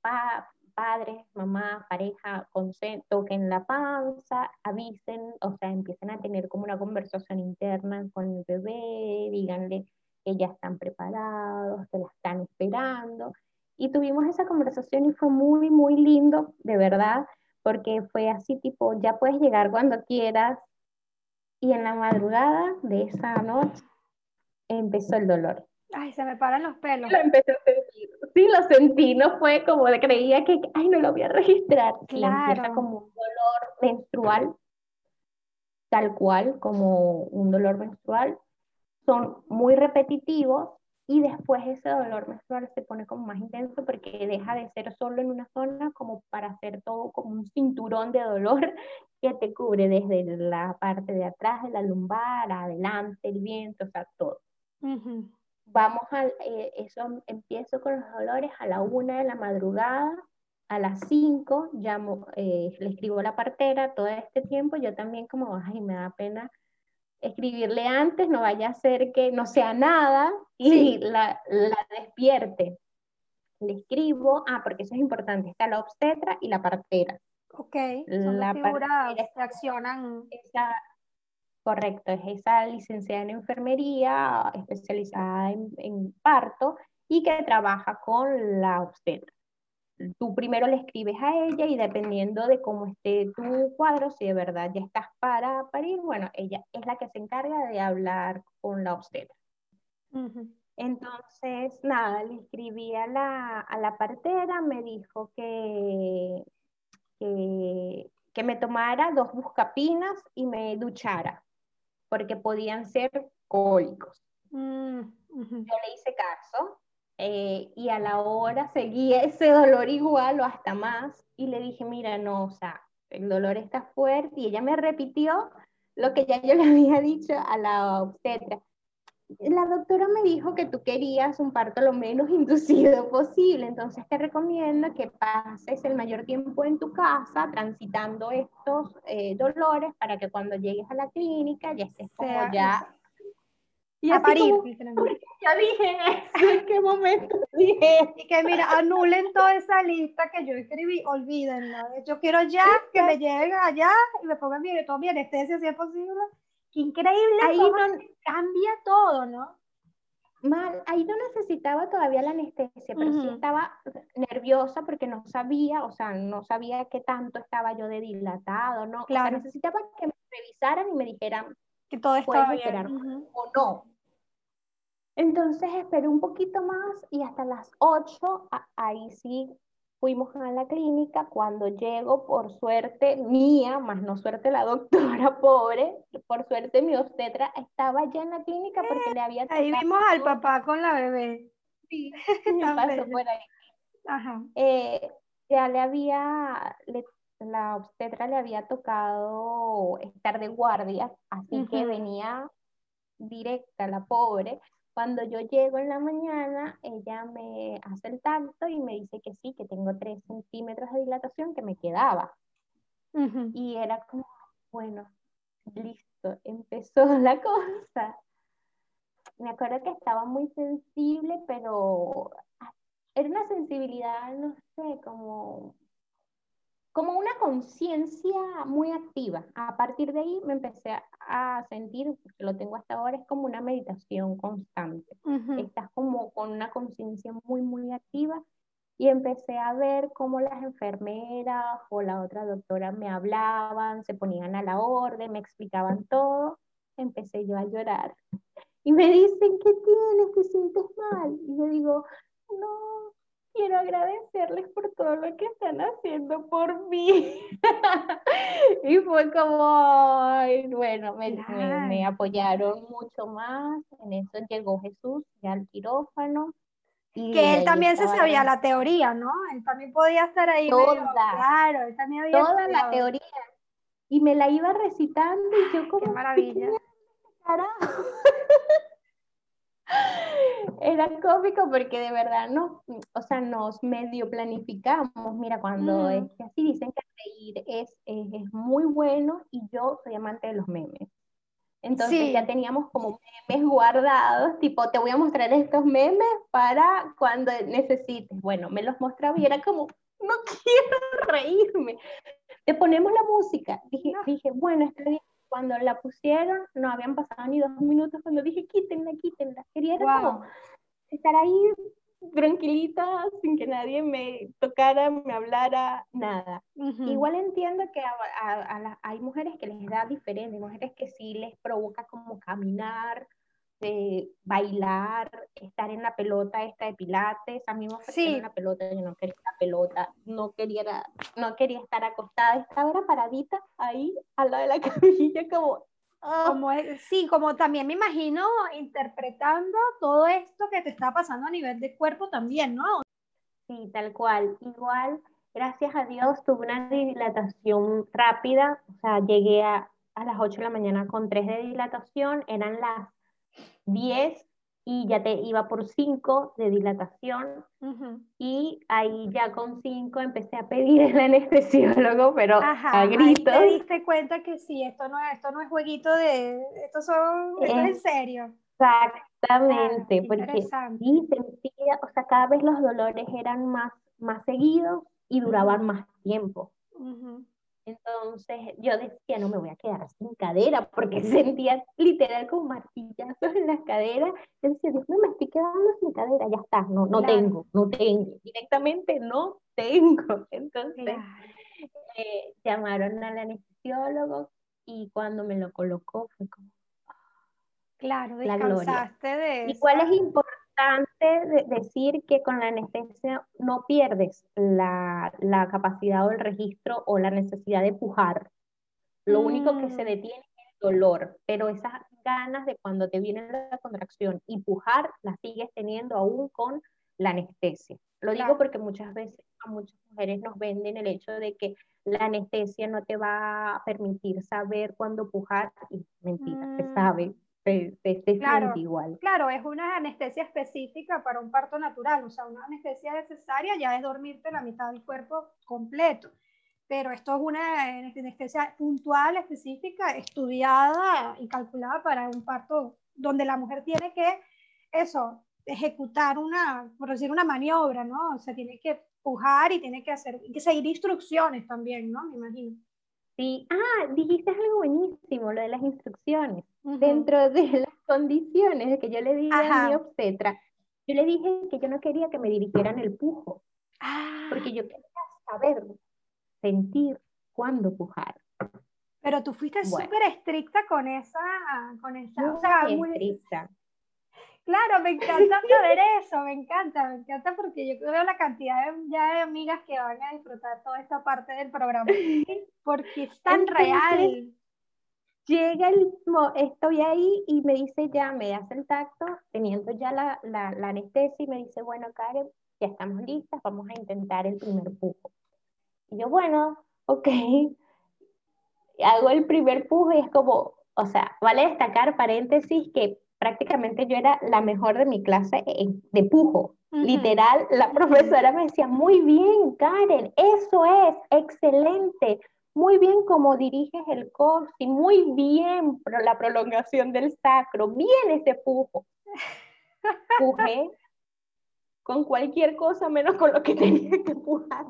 pa, padres, mamá, pareja, toquen la panza, avisen, o sea, empiecen a tener como una conversación interna con el bebé, díganle que ya están preparados, que la están esperando. Y tuvimos esa conversación y fue muy, muy lindo, de verdad, porque fue así tipo, ya puedes llegar cuando quieras. Y en la madrugada de esa noche empezó el dolor. Ay, se me paran los pelos. Lo empecé a sentir. Sí, lo sentí, no fue como de creía que, ay, no lo voy a registrar. Claro. empieza como un dolor menstrual, tal cual, como un dolor menstrual. Son muy repetitivos y después ese dolor menstrual se pone como más intenso porque deja de ser solo en una zona como para hacer todo como un cinturón de dolor [laughs] que te cubre desde la parte de atrás de la lumbar, adelante, el viento, o sea, todo vamos a, eh, eso empiezo con los dolores a la una de la madrugada, a las cinco, llamo, eh, le escribo a la partera todo este tiempo, yo también como, ay, me da pena escribirle antes, no vaya a ser que no sea nada y la, la, despierte. Le escribo, ah, porque eso es importante, está la obstetra y la partera. Ok, son la figuras que accionan. Esa, Correcto, es esa licenciada en enfermería, especializada en, parto y que trabaja con la obstetra. Tú primero le escribes a ella y dependiendo de cómo esté tu cuadro, si de verdad ya estás para parir, bueno, ella es la que se encarga de hablar con la obstetra. Entonces, nada, le escribí a la, a la partera, me dijo que, que, que me tomara dos buscapinas y me duchara porque podían ser cólicos. Mm, Yo le hice caso eh, y a la hora seguía [laughs] ese dolor igual o hasta más y le dije, mira, no, o sea, el dolor está fuerte y ella me repitió lo que ya yo le [laughs] había dicho a la obstetra la doctora me dijo que tú querías un parto lo menos [laughs] inducido posible, entonces te recomiendo que pases el mayor tiempo en tu casa transitando estos eh, dolores para que cuando llegues a la clínica ya estés como ya... Y a parir. [laughs] ya dije, ¿en qué momento dije? Y que mira, anulen toda esa lista que yo escribí, olvídenla. Yo quiero ya que me lleguen allá y me pongan mi, toda mi anestesia si es posible increíble ahí no, cambia todo, ¿no? Mal, ahí no necesitaba todavía la anestesia, pero sí estaba nerviosa porque no sabía, o sea, no sabía qué tanto estaba yo de dilatado, ¿no? Claro. necesitaba que me revisaran y me dijeran que todo estaba bien. o no. Entonces esperé un poquito más y hasta las 8, ahí sí fuimos a la clínica, cuando llego, por suerte mía, más no suerte la [laughs] doctora, pobre, por suerte mi obstetra estaba ya en la clínica porque le había... Ahí vimos al papá con la bebé. Sí, [laughs] [laughs] pasó por ahí. Ajá. Eh, ya le había, la obstetra le había tocado estar de guardia, así que venía directa la pobre, cuando yo llego en la mañana, ella me hace el tacto y me dice que sí, que tengo 3 centímetros de dilatación que me quedaba. Y era como, bueno, listo, empezó [laughs] la cosa. Me acuerdo que estaba muy sensible, pero era una sensibilidad, no sé, como, como una conciencia muy activa. A partir de ahí me empecé a sentir, porque lo tengo hasta ahora, es como una meditación constante. Estás como con una conciencia muy, muy activa y empecé a ver cómo las enfermeras o la otra doctora me hablaban, se ponían a la orden, me explicaban todo. Empecé yo a llorar. Y me dicen, ¿qué tienes? ¿Te sientes mal? Y yo digo, no, quiero agradecerles por todo lo que están haciendo por mí. [laughs] y fue como, bueno, me, me, apoyaron mucho más. En eso llegó Jesús ya al quirófano. Y que él también se sabía la teoría, ¿no? Él también podía estar ahí. Toda, claro, él también había Toda la teoría. Y me la iba recitando y yo como... ¡Qué maravilla! [laughs] Era cómico porque de verdad no, o sea, nos medio planificamos. Mira, cuando es que así dicen que reír es, es, muy bueno y yo soy amante de los memes. Entonces ya teníamos como memes guardados, tipo, te voy a mostrar estos memes para cuando necesites. Bueno, me los mostraba y era como, no [laughs] quiero reírme. Te ponemos la música. Dije, dije bueno, está bien cuando la pusieron, no habían pasado ni dos minutos cuando dije, quítenla, quítenla. Quería como estar ahí tranquilita, sin que nadie me tocara, me hablara, nada. Igual entiendo que hay mujeres que les da diferente, mujeres que sí les provoca como caminar, de bailar, estar en la pelota esta de pilates, a mí me ofrecieron sí. la pelota, yo no quería la pelota, no quería, no quería estar acostada, estaba era paradita ahí al lado de la [laughs] camilla como... Ah. Como sí, como también me imagino interpretando todo esto que te está pasando a nivel de cuerpo también, ¿no? Sí, tal cual. Igual, gracias a Dios, tuve una dilatación rápida, o sea, llegué a, a las 8 de la mañana con 3 de dilatación, eran las 10 y ya te iba por 5 de dilatación y ahí ya con 5 empecé a pedir el anestesiólogo, pero a gritos. te diste cuenta que sí, esto no, esto no es jueguito de, esto, son, es, en serio. Exactamente, porque sí sentía, o sea, cada vez los dolores eran más, más seguidos y duraban más tiempo. Entonces yo decía, no me voy a quedar sin cadera, porque [laughs] sentía literal como martillazos en las caderas. Yo decía, Dios no me estoy quedando sin cadera, ya está, no, no tengo, no tengo, directamente no tengo. [laughs] Entonces eh, llamaron al anestesiólogo y cuando me lo colocó fue como... Claro, descansaste de... ¿Y cuál es importante? De decir que con la anestesia no pierdes la, la, capacidad o el registro o la necesidad de pujar. Lo único que se mm. detiene es el dolor, pero esas ganas de cuando te viene la contracción y pujar las sigues teniendo aún con la anestesia. Lo digo porque muchas veces a muchas mujeres nos venden el hecho de que la anestesia no te va a permitir saber cuándo pujar y mentira, se mm. sabe, claro, igual. Claro, es una anestesia específica para un parto natural, o sea, una anestesia necesaria ya es dormirte la mitad del cuerpo completo, pero esto es una anestesia puntual, específica, estudiada y calculada para un parto donde la mujer tiene que, eso, ejecutar una, por decir, una maniobra, ¿no? O sea, tiene que pujar y tiene que hacer, y que seguir instrucciones también, ¿no? Me imagino. Sí, ah, dijiste algo buenísimo, lo de las instrucciones. Dentro de [laughs] las condiciones que yo le dije a mi obstetra, yo le dije que yo no quería que me dirigieran el pujo, ah. porque yo quería saber, sentir cuándo pujar. Pero tú fuiste súper estricta con esa, con esa, o sea, muy estricta. Claro, me encanta saber eso, me encanta, me encanta porque yo veo la cantidad de, ya de amigas que van a disfrutar toda esta parte del programa, porque es tan real. Llega el mismo, estoy ahí y me dice ya, me hace el tacto, teniendo ya la, la, la anestesia y me dice, bueno, Karen, ya estamos listas, vamos a intentar el primer pujo. Y yo, bueno, ok, hago el primer pujo y es como, o sea, vale destacar paréntesis que prácticamente yo era la mejor de mi clase de pujo. Literal, la profesora me decía, muy bien, Karen, eso es, excelente, muy bien como diriges el y muy bien la prolongación del sacro, bien ese pujo. [laughs] Pujé con cualquier cosa menos con lo que [laughs] tenía que pujar.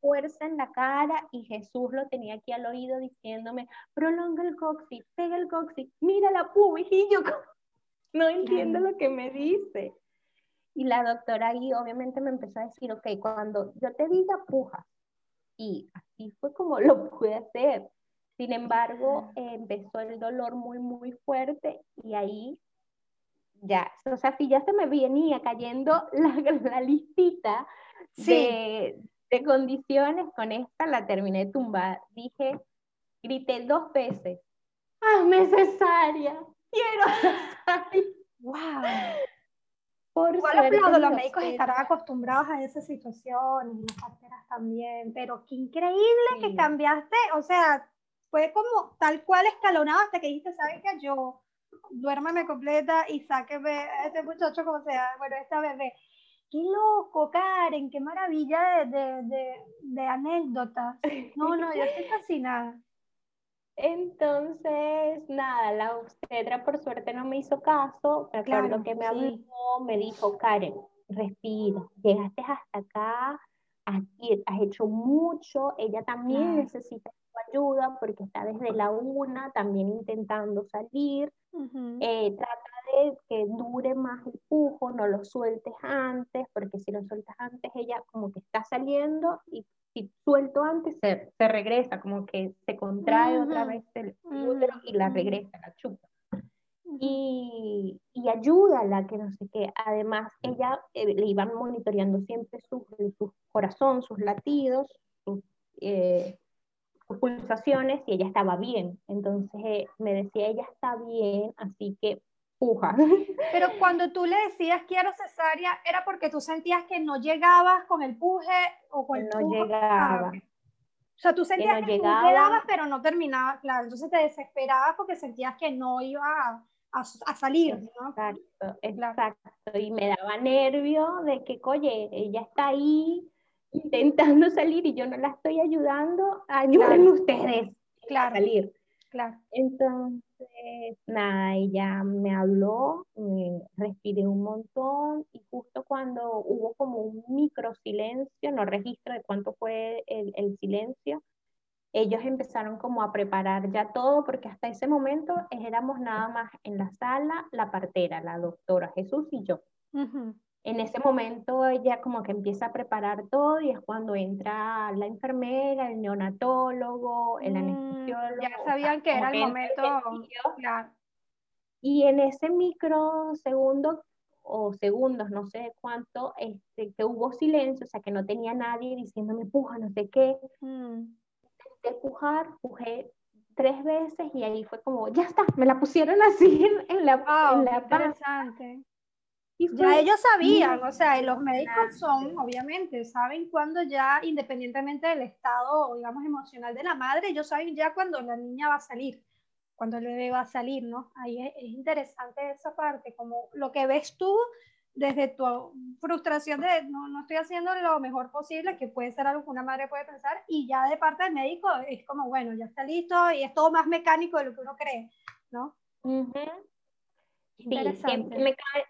Fuerza en la cara y Jesús lo tenía aquí al oído diciéndome, prolonga el coxis, pega el coxis, mira la pubis y yo no entiendo lo que me dice. Y la doctora ahí obviamente me empezó a decir, ok, cuando yo te diga puja, y así fue como [laughs] lo pude hacer. Sin embargo, empezó el dolor muy, muy fuerte y ahí ya, o sea, si ya se me venía cayendo [laughs] la, la listita de, de, condiciones, con esta la terminé tumbada. Dije, grité dos veces, ¡hazme cesárea! ¡Quiero cesárea! ¡Wow! Por Igual aplaudo, los médicos estarán acostumbrados a esa situación y las parteras también, pero qué increíble que cambiaste, o sea, fue como tal cual escalonado hasta que dijiste, ¿sabes qué? Yo duérmame completa y sáqueme a este muchacho como sea, bueno, esta bebé. Qué loco, Karen, qué maravilla de, de, de, de anécdotas. No, no, yo estoy [laughs] fascinada. Entonces, nada, la obstetra por suerte no me hizo caso, pero claro, lo que me habló, me dijo, Karen, respira, llegaste hasta acá, has, has hecho mucho, ella también necesita ayuda porque está desde la una también intentando salir. Eh, trata que dure más el pujo, no lo sueltes antes, porque si lo sueltas antes ella como que está saliendo y si suelto antes se, se regresa, como que se contrae otra vez el útero y la regresa, la chupa. Y, y ayúdala, que no sé qué. Además, ella eh, le iban monitoreando siempre su, su corazón, sus latidos, sus, eh, pulsaciones y ella estaba bien. Entonces eh, me decía, ella está bien, así que puja. [laughs] Pero cuando tú le decías quiero cesárea, ¿era porque tú sentías que no llegabas con el puje o con el No llegaba. O sea, tú sentías que, no llegaba. pero no terminaba, claro. Entonces te desesperabas porque sentías que no iba a, a, salir, ¿no? Exacto, exacto. Y me daba nervio de que, oye, ella está ahí, intentando salir y yo no la estoy ayudando, ayuden ustedes claro. a salir. Claro. Entonces, nada, ella me habló, me respiré un montón y justo cuando hubo como un micro silencio, no registro de cuánto fue el, el silencio, ellos empezaron como a preparar ya todo, porque hasta ese momento éramos nada más en la sala la partera, la doctora Jesús y yo en ese momento ella como que empieza a preparar todo y es cuando entra la enfermera, el neonatólogo, el mm, anestesiólogo. Ya sabían que era el momento. Y en ese microsegundo o segundos, no sé cuánto, este, que hubo silencio, o sea, que no tenía nadie diciéndome puja, no sé qué. Mm. Pujar, pujé tres veces y ahí fue como, ya está, me la pusieron así en la, wow, en la interesante ya ellos sabían, o sea, los médicos son, obviamente, saben cuando ya, independientemente del estado, digamos, emocional de la madre, ellos saben ya cuando la niña va a salir, cuando el bebé va a salir, ¿no? Ahí es, interesante esa parte, como lo que ves tú desde tu frustración de no, no estoy haciendo lo mejor posible, que puede ser algo que una madre puede pensar, y ya de parte del médico es como, bueno, ya está listo y es todo más mecánico de lo que uno cree, ¿no? Sí,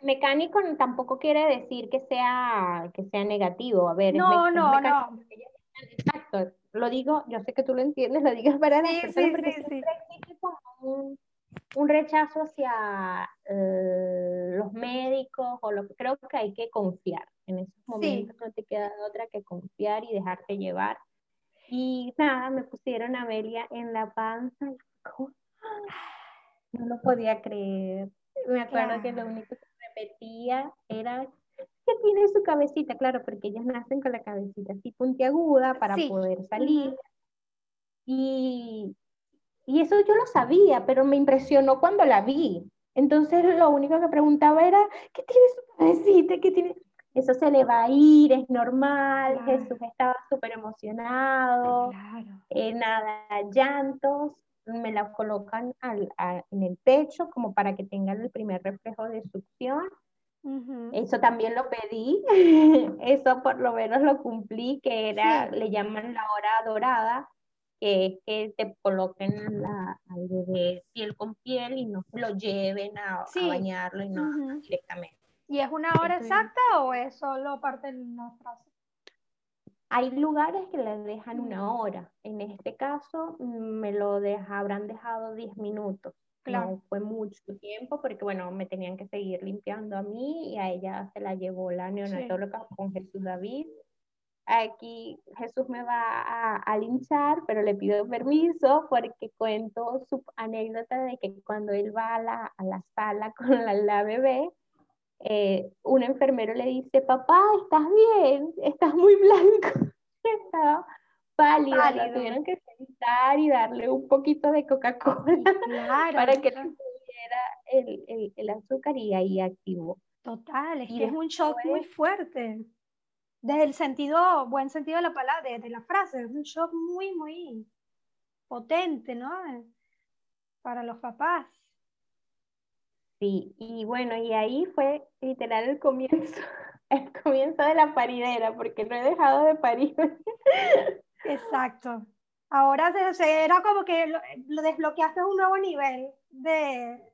mecánico tampoco quiere decir que sea, que sea negativo. A ver, no, no, no. Exacto, lo digo, yo sé que tú lo entiendes, lo digas para sí, sí, porque sí, un, un, rechazo hacia eh, los médicos o lo que creo que hay que confiar. En esos momentos no te queda otra que confiar y dejarte llevar. Y nada, me pusieron a Amelia en la panza y no lo podía creer me acuerdo que lo único que repetía era que tiene su cabecita, claro, porque ellas nacen con la cabecita así puntiaguda para poder salir. y, y eso yo lo sabía, pero me impresionó cuando la vi. Entonces lo único que preguntaba era, ¿qué tiene su cabecita? ¿Qué tiene? Eso se le va a ir, es normal. Jesús estaba súper emocionado. Eh, nada, llantos me la colocan al, en el pecho como para que tengan el primer reflejo de succión. Eso también lo pedí, [laughs] eso por lo menos lo cumplí, que era, le llaman la hora dorada, que es que te coloquen la, al bebé piel con piel y no se lo lleven a, bañarlo y no directamente. ¿Y es una hora exacta o es solo parte de frase? Hay lugares que les dejan una hora. En este caso, mm, me lo habrán dejado 10 minutos. Claro. No fue mucho tiempo porque, bueno, me tenían que seguir limpiando a mí y a ella se la llevó la neonatóloga con Jesús David. Aquí Jesús me va a, a, linchar, pero le pido permiso porque cuento su anécdota de que cuando él va a la, a la sala [laughs] con la, la bebé, eh, un enfermero le dice, papá, ¿estás bien? Estás muy blanco. [laughs] Estaba pálida, la tuvieron que sentar y darle un poquito de Coca-Cola [laughs] para que le subiera el, el, el, azúcar y ahí activó. Total, es que es un shock muy fuerte. Desde el sentido, buen sentido de la palabra, de, de la frase, es un shock muy, muy potente, ¿no? Para los papás. Sí, y bueno, y ahí fue literal el comienzo, [laughs] el comienzo de la paridera, porque no he dejado de parir. [laughs] Exacto. Ahora era como que lo, desbloqueaste a un nuevo nivel de...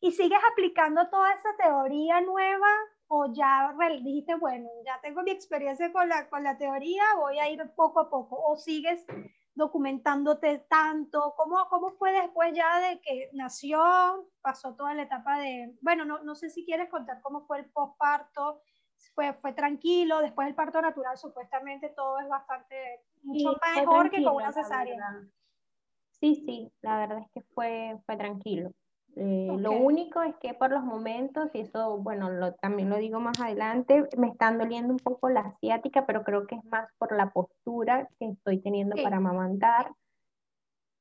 ¿Y sigues aplicando toda esa teoría nueva o ya dijiste, bueno, ya tengo mi experiencia con la, con la teoría, voy a ir poco a poco? ¿O sigues documentándote tanto? ¿Cómo, ¿Cómo fue después ya de que nació, pasó toda la etapa de, bueno, no, no sé si quieres contar cómo fue el postparto, fue, fue tranquilo, después del parto natural supuestamente todo es bastante, mucho mejor que con una cesárea. Sí, sí, la verdad es que fue, fue tranquilo. Eh, lo único es que por los momentos, y eso, bueno, lo, también lo digo más adelante, me están doliendo un poco la asiática, pero creo que es más por la postura que estoy teniendo para amamantar.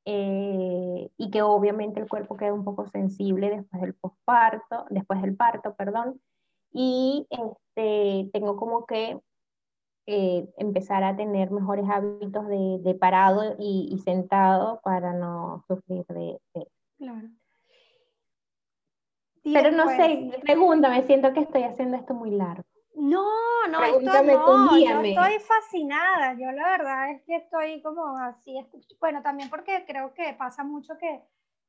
Eh, y que obviamente el cuerpo queda un poco sensible después del posparto, después del parto, perdón, y este, tengo como que eh, empezar a tener mejores hábitos de, de parado y, y, sentado para no sufrir de, de... Claro. Pero no sé, pregúntame, siento que estoy haciendo esto muy largo. No, no, esto no, yo estoy fascinada, yo la verdad es que estoy como así, bueno, también porque creo que pasa mucho que,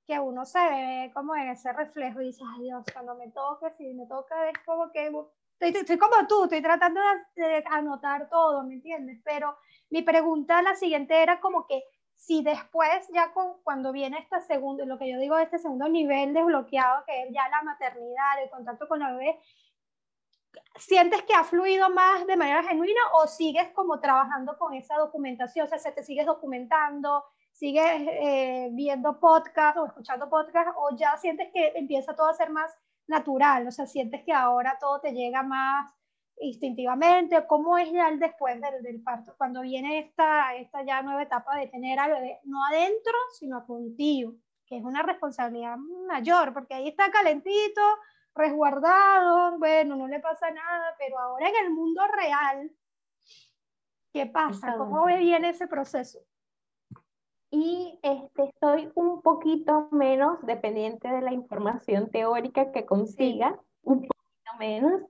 que uno se ve como en ese reflejo y dice, ay Dios, cuando me toque, si me toca, es como que estoy, estoy como tú, estoy tratando de, anotar todo, ¿me entiendes? Pero mi pregunta, la siguiente era como que si después, ya con, cuando viene este segundo, lo que yo digo, este segundo nivel desbloqueado, que es ya la maternidad, el contacto con la bebé, ¿sientes que ha fluido más de manera genuina o sigues como trabajando con esa documentación? O sea, ¿se te sigues documentando? ¿Sigues eh, viendo podcast o escuchando podcast? ¿O ya sientes que empieza todo a ser más natural? O sea, ¿sientes que ahora todo te llega más instintivamente, cómo es ya el después del, del, parto, cuando viene esta, esta ya nueva etapa de tener al bebé, no adentro, sino contigo, que es una responsabilidad mayor, porque ahí está calentito, resguardado, bueno, no le pasa nada, pero ahora en el mundo real, ¿qué pasa? ¿Cómo viene ese proceso? Y este, estoy un poquito menos dependiente de la información teórica que consiga, un poquito menos,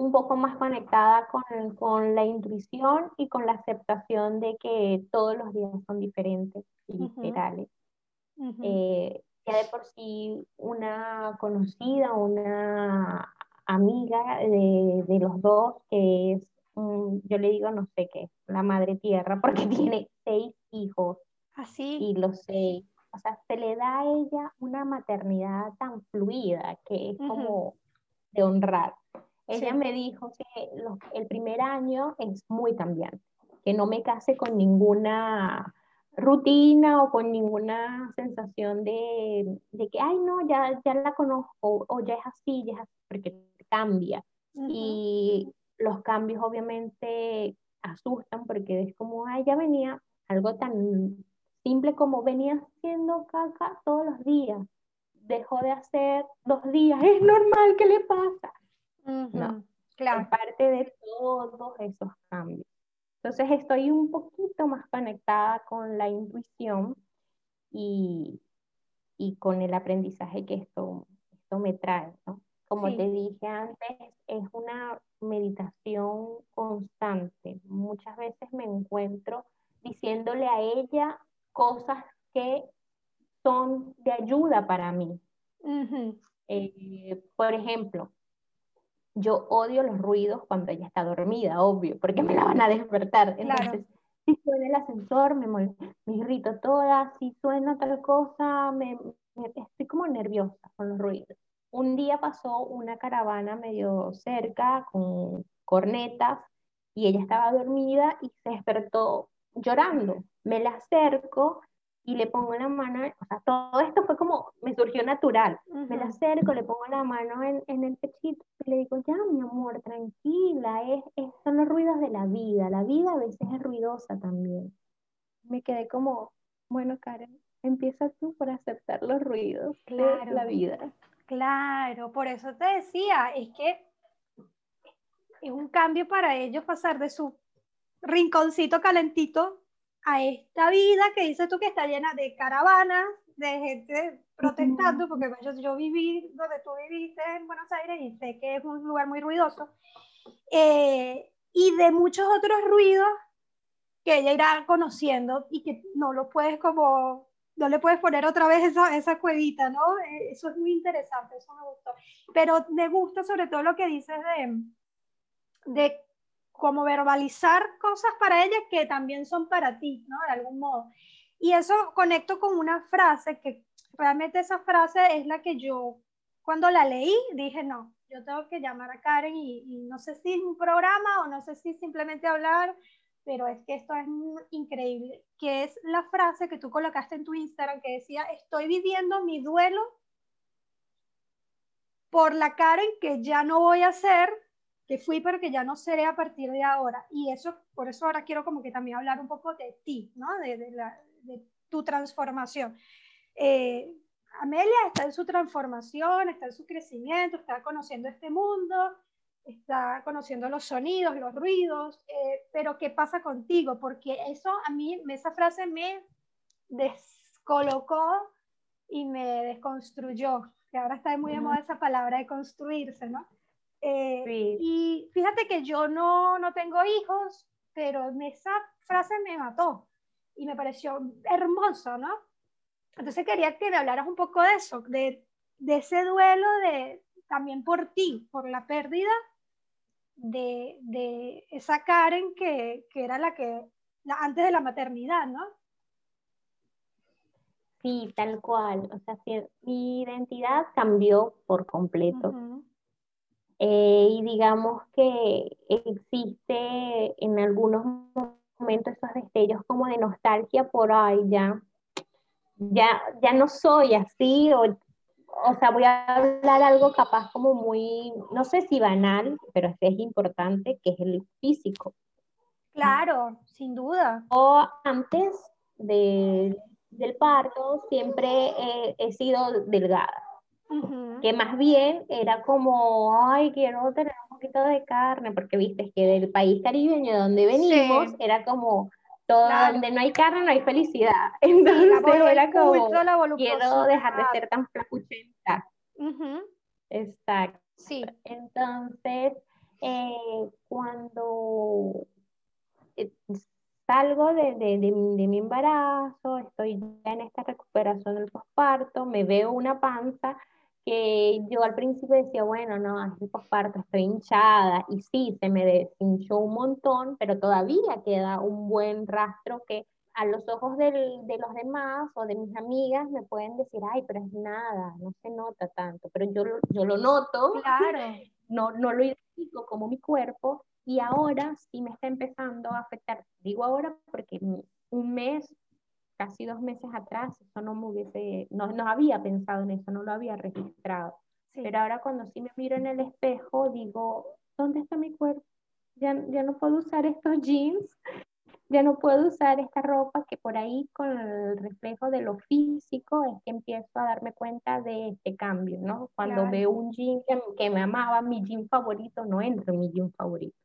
un poco más conectada con, con, la intuición y con la aceptación de que todos los días son diferentes y literales. Eh, ya de por sí una conocida, una amiga de, de los dos, que es, yo le digo, no sé qué, la madre tierra, [laughs] porque tiene seis hijos. Así. Y los seis. O sea, se le da a ella una maternidad tan fluida que es como de honrar. Ella me dijo que el primer año es muy cambiante, que no me case con ninguna rutina o con ninguna sensación de, de, que, ay, no, ya, ya la conozco, o ya es así, ya es así, porque cambia. Y los cambios obviamente asustan porque es como, ay, ya venía algo tan simple como venía haciendo caca todos los días. Dejó de hacer dos días, es normal, ¿qué le pasa? No, claro. parte de todos esos cambios. Entonces estoy un poquito más conectada con la intuición y, y con el aprendizaje que esto, esto me trae, ¿no? Como te dije antes, es una meditación constante. Muchas veces me encuentro diciéndole a ella cosas que son de ayuda para mí. Eh, por ejemplo, yo odio los ruidos cuando ella está dormida, obvio, porque me la van a despertar. [laughs] Entonces, si suena el ascensor, me, me irrito toda, si suena tal cosa, me, estoy como nerviosa con los ruidos. Un día pasó una caravana medio cerca con cornetas y ella estaba dormida y se despertó llorando. Me la acerco y le pongo la mano, o sea, todo esto fue como, me surgió natural. Me la acerco, le pongo la mano en, en, el pechito y le digo, ya, mi amor, tranquila, es, son los ruidos de la vida. La vida a veces es ruidosa también. Me quedé como, bueno, Karen, empieza tú por aceptar los ruidos de la vida. Claro, por eso te decía, es que es un cambio para ellos pasar de su rinconcito calentito a esta vida que dices tú que está llena de caravanas, de gente protestando, porque yo, yo viví donde tú viviste en Buenos Aires y sé que es un lugar muy ruidoso, eh, y de muchos otros ruidos que ella irá conociendo y que no lo puedes como, no le puedes poner otra vez esa, esa cuevita, ¿no? Eh, eso es muy interesante, eso me gustó. Pero me gusta sobre todo lo que dices de, de como verbalizar cosas para ella que también son para ti, ¿no? De algún modo. Y eso conecto con una frase que realmente esa frase es la que yo cuando la leí dije, no, yo tengo que llamar a Karen y, no sé si es un programa o no sé si simplemente hablar, pero es que esto es increíble, que es la frase que tú colocaste en tu Instagram que decía, estoy viviendo mi duelo por la Karen que ya no voy a ser que fui pero que ya no seré a partir de ahora. Y eso, por eso ahora quiero como que también hablar un poco de ti, ¿no? De, de, la, de tu transformación. Eh, Amelia está en su transformación, está en su crecimiento, está conociendo este mundo, está conociendo los sonidos, los ruidos, eh, pero ¿qué pasa contigo? Porque eso a mí, esa frase me descolocó y me desconstruyó, que ahora está muy de moda esa palabra de construirse, ¿no? Eh, y fíjate que yo no, no tengo hijos, pero esa frase me mató y me pareció hermoso, ¿no? Entonces quería que me hablaras un poco de eso, de, de ese duelo de también por ti, por la pérdida de, de esa Karen que, que, era la que, la, antes de la maternidad, ¿no? Sí, tal cual. O sea, mi identidad cambió por completo. Eh, y digamos que existe en algunos momentos esos destellos como de nostalgia por, ahí ya, ya, ya no soy así, o, o sea, voy a hablar algo capaz como muy, no sé si banal, pero es importante, que es el físico. Claro, sin duda. O antes de, del parto siempre he sido delgada que más bien era como, ay, quiero tener un poquito de carne, porque viste que del país caribeño donde venimos era como, todo donde no hay carne no hay felicidad. [laughs] Entonces era como, quiero dejar de ser tan flacuchenta. Exacto. Sí. Entonces, eh, cuando eh, salgo de, de, de, mi embarazo, estoy ya en esta recuperación del posparto, me veo una panza que yo al principio decía, bueno, no, es el posparto, estoy hinchada, y sí, se me deshinchó un montón, pero todavía queda un buen rastro que a los ojos del, de los demás o de mis amigas me pueden decir, ay, pero es nada, no se nota tanto, pero yo, yo lo noto, claro. [laughs] no, no lo identifico como mi cuerpo, y ahora sí me está empezando a afectar. Digo ahora porque un mes casi dos meses atrás, eso no me hubiese, no, no había pensado en eso, no lo había registrado. Pero ahora cuando sí me miro en el espejo, digo, ¿dónde está mi cuerpo? Ya, ya no puedo usar estos jeans, ya no puedo usar esta ropa que por ahí con el reflejo de lo físico es que empiezo a darme cuenta de este cambio, ¿no? Cuando veo un jean que, que, me amaba, mi jean favorito no entra en mi jean favorito.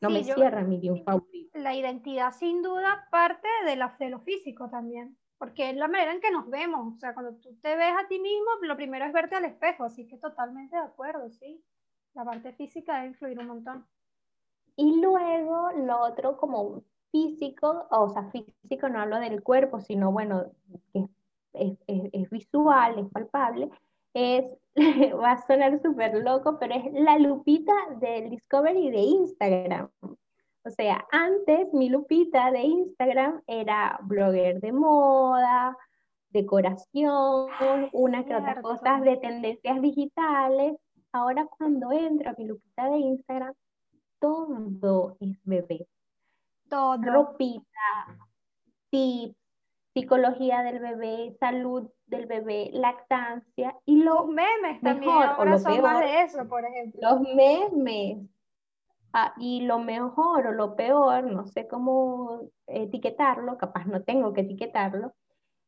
No me cierra mi guion favorito. La identidad sin duda parte de, la, de lo físico también, porque es la manera en que nos vemos. O sea, cuando tú te ves a ti mismo, lo primero es verte al espejo, así que totalmente de acuerdo, sí. La parte física debe influir un montón. Y luego lo otro como físico, o sea, físico no hablo del cuerpo, sino bueno, que es, es, es visual, es palpable, es, [laughs] va a sonar súper loco, pero es la Lupita del Discovery de Instagram. O sea, antes mi Lupita de Instagram era blogger de moda, decoración, una que otra cosas de tendencias digitales. Ahora cuando entro a mi Lupita de Instagram, todo es bebé. Todo. Ropita, tips, psicología del bebé, salud del bebé, lactancia y los memes también ahora son más de eso, por ejemplo. Los memes. Ah, y lo mejor o lo peor, no sé cómo etiquetarlo, capaz no tengo que etiquetarlo,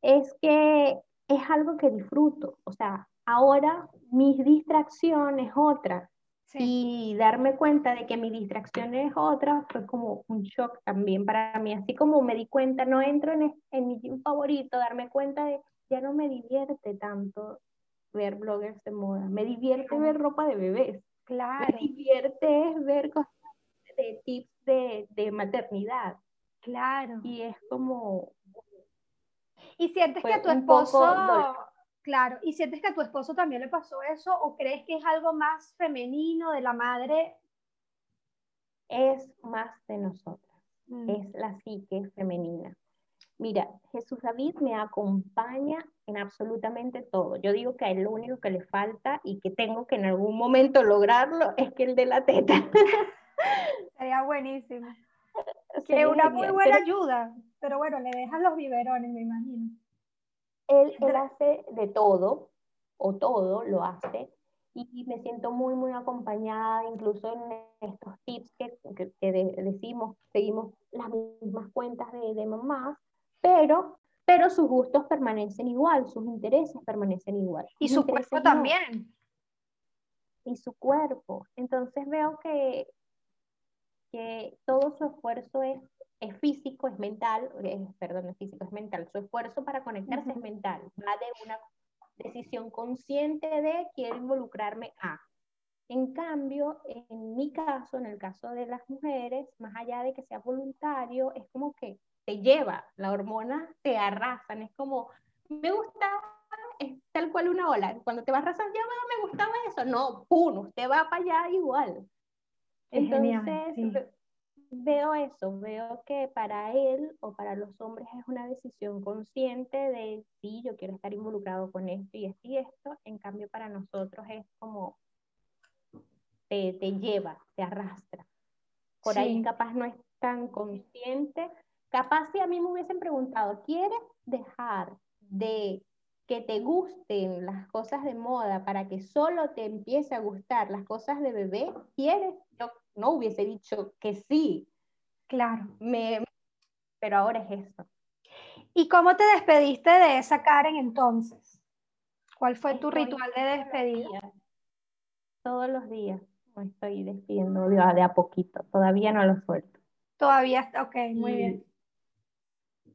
es que es algo que disfruto. O sea, ahora mi distracción es otra. Y darme cuenta de que mi distracción es otra fue como un shock también para mí. Así como me di cuenta, no entro en, en mi gym favorito, darme cuenta de ya no me divierte tanto ver bloggers de moda. Me divierte ver ropa de bebés. Claro. Me divierte ver cosas de tips de, de maternidad. Claro. Y es como... Y sientes que a tu esposo Claro, ¿y sientes que a tu esposo también le pasó eso o crees que es algo más femenino de la madre? Es más de nosotras, mm. es la psique femenina. Mira, Jesús David me acompaña en absolutamente todo. Yo digo que a él lo único que le falta y que tengo que en algún momento lograrlo es que el de la teta. [laughs] Sería buenísimo. [laughs] Sería una muy buena ayuda, pero bueno, le dejan los biberones, me imagino. Él, hace de todo, o todo lo hace, y me siento muy, muy acompañada, incluso en estos tips que, que, decimos, seguimos las mismas cuentas de, de mamás, pero, pero sus gustos permanecen igual, sus intereses permanecen igual. Y su cuerpo también. Y su cuerpo. Entonces veo que, que todo su esfuerzo es es físico, es mental, perdón, es físico, es mental. Su esfuerzo para conectarse es mental. Va de una decisión consciente de quiero involucrarme a. En cambio, en mi caso, en el caso de las mujeres, más allá de que sea voluntario, es como que te lleva, la hormona te arrasan, es como, me gusta, es tal cual una ola, cuando te vas arrasando, ya me gustaba eso, no, pum, usted va para allá igual. Entonces, veo eso, veo que para él o para los hombres es una decisión consciente de sí, yo quiero estar involucrado con esto y esto y esto, en cambio para nosotros es como te, te lleva, te arrastra. Por ahí capaz no es tan consciente, capaz si a mí me hubiesen preguntado, ¿quieres dejar de que te gusten las cosas de moda para que solo te empiece a gustar las cosas de bebé? ¿Quieres? Yo no hubiese dicho que sí. Claro. Me, pero ahora es eso. ¿Y cómo te despediste de esa Karen entonces? ¿Cuál fue tu ritual de despedida? Todos los días me estoy despidiendo de a poquito, todavía no lo suelto. Todavía está, ok, muy bien.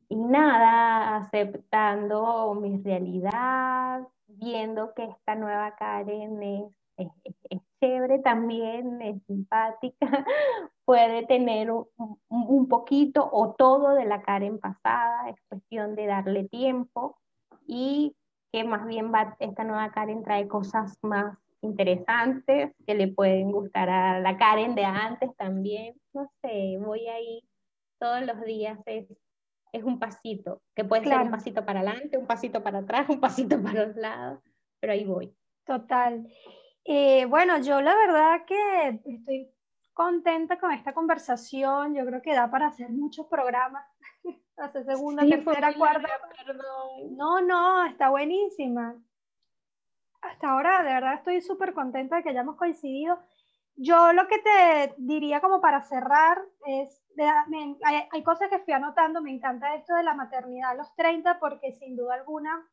Y nada, aceptando mi realidad, viendo que esta nueva Karen es chévere también, es simpática, [laughs] puede tener un, un, poquito o todo de la Karen pasada, es cuestión de darle tiempo y que más bien va, esta nueva Karen trae cosas más interesantes que le pueden gustar a la Karen de antes también, no sé, voy ahí todos los días, es, es un pasito, que puede ser un pasito para adelante, un pasito para atrás, [laughs] un pasito para los lados, pero ahí voy. Total. Eh, bueno, yo la verdad que estoy contenta con esta conversación. Yo creo que da para hacer muchos programas. [laughs] Hace segunda, tercera, cuarta. Perdón. No, no, está buenísima. Hasta ahora, de verdad, estoy súper contenta de que hayamos coincidido. Yo lo que te diría como para cerrar es, hay, hay, cosas que fui anotando, me encanta esto de la maternidad a los 30 porque sin duda alguna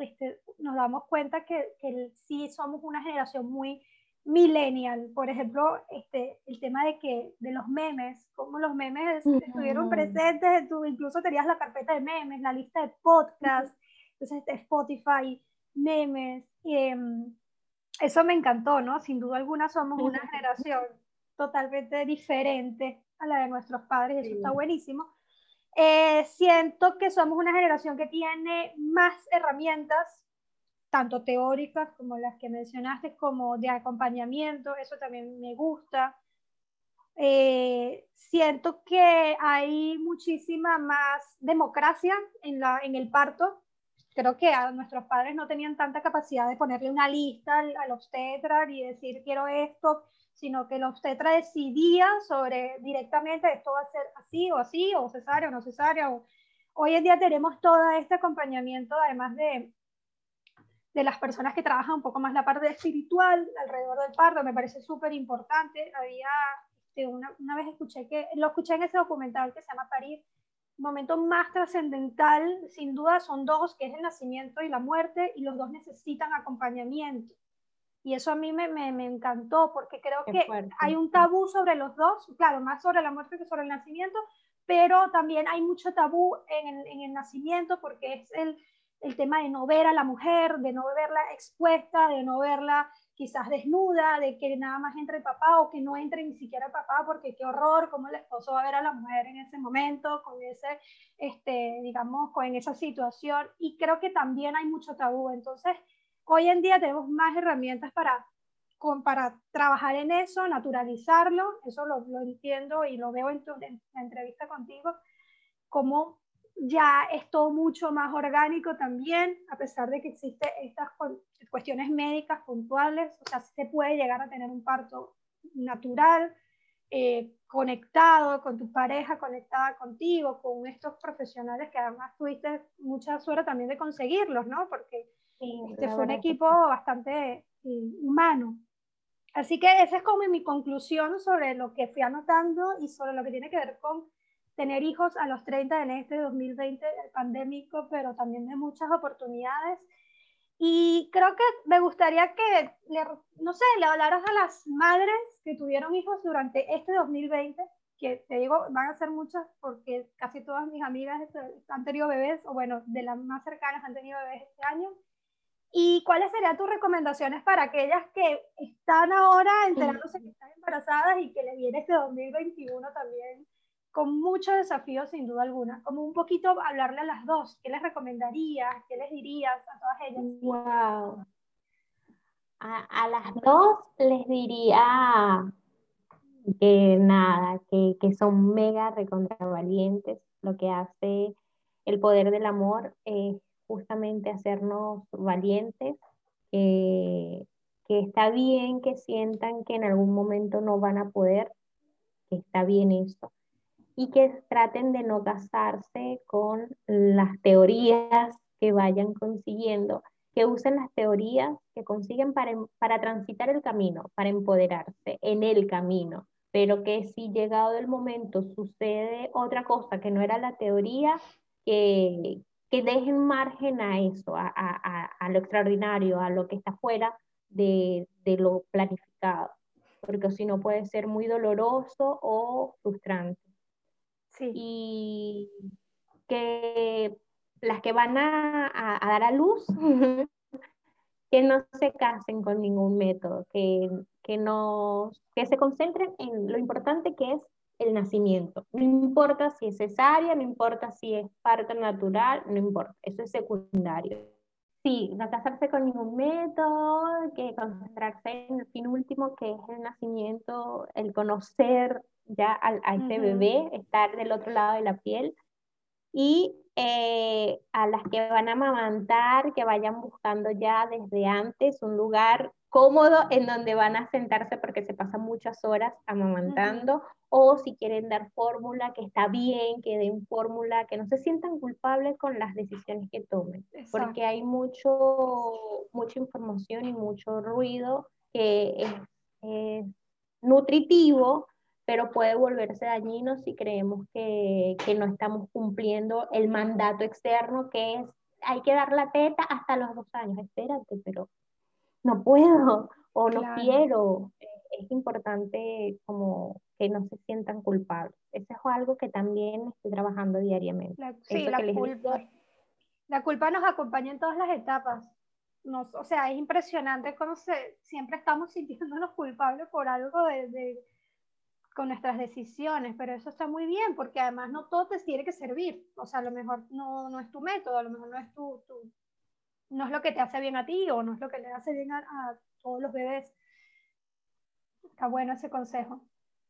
este, nos damos cuenta que, que, sí somos una generación muy millennial. Por ejemplo, este, el tema de que de los memes, como los memes estuvieron presentes, tú incluso tenías la carpeta de memes, la lista de podcasts, entonces este, Spotify, memes. Em, eso me encantó, ¿no? Sin duda alguna somos una generación totalmente diferente a la de nuestros padres, eso está buenísimo. Eh, siento que somos una generación que tiene más herramientas tanto teóricas como las que mencionaste, como de acompañamiento, eso también me gusta. Eh, siento que hay muchísima más democracia en, la, en el parto. Creo que a nuestros padres no tenían tanta capacidad de ponerle una lista al, al obstetra y decir quiero esto, sino que el obstetra decidía sobre directamente esto va a ser así o así, o cesárea o no cesárea. Hoy en día tenemos todo este acompañamiento, además de, de las personas que trabajan un poco más la parte espiritual alrededor del parto, me parece súper importante. Había, este, una, una, vez escuché que, lo escuché en ese documental que se llama Parir, momento más trascendental, sin duda, son dos, que es el nacimiento y la muerte, y los dos necesitan acompañamiento. Y eso a mí me, me, me encantó, porque creo que hay un tabú sobre los dos, claro, más sobre la muerte que sobre el nacimiento, pero también hay mucho tabú en el, en el nacimiento, porque es el, el tema de no ver a la mujer, de no verla expuesta, de no verla quizás desnuda, de que nada más entre el papá o que no entre ni siquiera el papá, porque qué horror, cómo el esposo va a ver a la mujer en ese momento, con ese, este, digamos, con esa situación. Y creo que también hay mucho tabú. Entonces, hoy en día tenemos más herramientas para, para trabajar en eso, naturalizarlo, eso lo, lo entiendo y lo veo en, tu, en la entrevista contigo, como ya es todo mucho más orgánico también, a pesar de que existen estas cuestiones médicas puntuales, o sea, se puede llegar a tener un parto natural, eh, conectado con tu pareja, conectada contigo, con estos profesionales que además tuviste mucha suerte también de conseguirlos, ¿no? Porque este fue un equipo bastante eh, humano. Así que esa es como mi conclusión sobre lo que fui anotando y sobre lo que tiene que ver con tener hijos a los 30 en este 2020 pandémico, pero también de muchas oportunidades. Y creo que me gustaría que, le, no sé, le hablaras a las madres que tuvieron hijos durante este 2020, que te digo, van a ser muchas porque casi todas mis amigas han tenido bebés, o bueno, de las más cercanas han tenido bebés este año. ¿Y cuáles serían tus recomendaciones para aquellas que están ahora enterándose que están embarazadas y que les viene este 2021 también con mucho desafío sin duda alguna, como un poquito hablarle a las dos, ¿qué les recomendarías? ¿Qué les dirías a todas ellas? Wow. A, las dos les diría que nada, que, que son mega recontravalientes. Lo que hace el poder del amor es justamente hacernos valientes, que está bien que sientan que en algún momento no van a poder, que está bien eso y que traten de no casarse con las teorías que vayan consiguiendo, que usen las teorías que consiguen para, para transitar el camino, para empoderarse en el camino, pero que si llegado el momento sucede otra cosa que no era la teoría, que, que dejen margen a eso, a, a, a, lo extraordinario, a lo que está fuera de, de lo planificado, porque si no puede ser muy doloroso o frustrante. Y que las que van a, dar a luz, que no se casen con ningún método, que, que, no, que se concentren en lo importante que es el nacimiento. No importa si es cesárea, no importa si es parto natural, no importa, eso es secundario. Sí, no casarse con ningún método, que concentrarse en el fin último, que es el nacimiento, el conocer ya a, a ese bebé, estar del otro lado de la piel. Y eh, a las que van a amamantar, que vayan buscando ya desde antes un lugar cómodo en donde van a sentarse porque se pasan muchas horas amamantando, o si quieren dar fórmula, que está bien, que den fórmula, que no se sientan culpables con las decisiones que tomen, porque hay mucho, mucha información y mucho ruido que es nutritivo, pero puede volverse dañino si creemos que, que, no estamos cumpliendo el mandato externo que es, hay que dar la teta hasta los dos años. Espérate, pero no puedo o no quiero. Es importante como que no se sientan culpables. Eso es algo que también estoy trabajando diariamente. La, sí, la culpa. La culpa nos acompaña en todas las etapas. Nos, o sea, es impresionante cómo se, siempre estamos sintiéndonos culpables por algo de, de con nuestras decisiones, pero eso está muy bien porque además no todo te tiene que servir, o sea, a lo mejor no, no es tu método, a lo mejor no es tu, tu, no es lo que te hace bien a ti o no es lo que le hace bien a, todos los bebés. Está bueno ese consejo.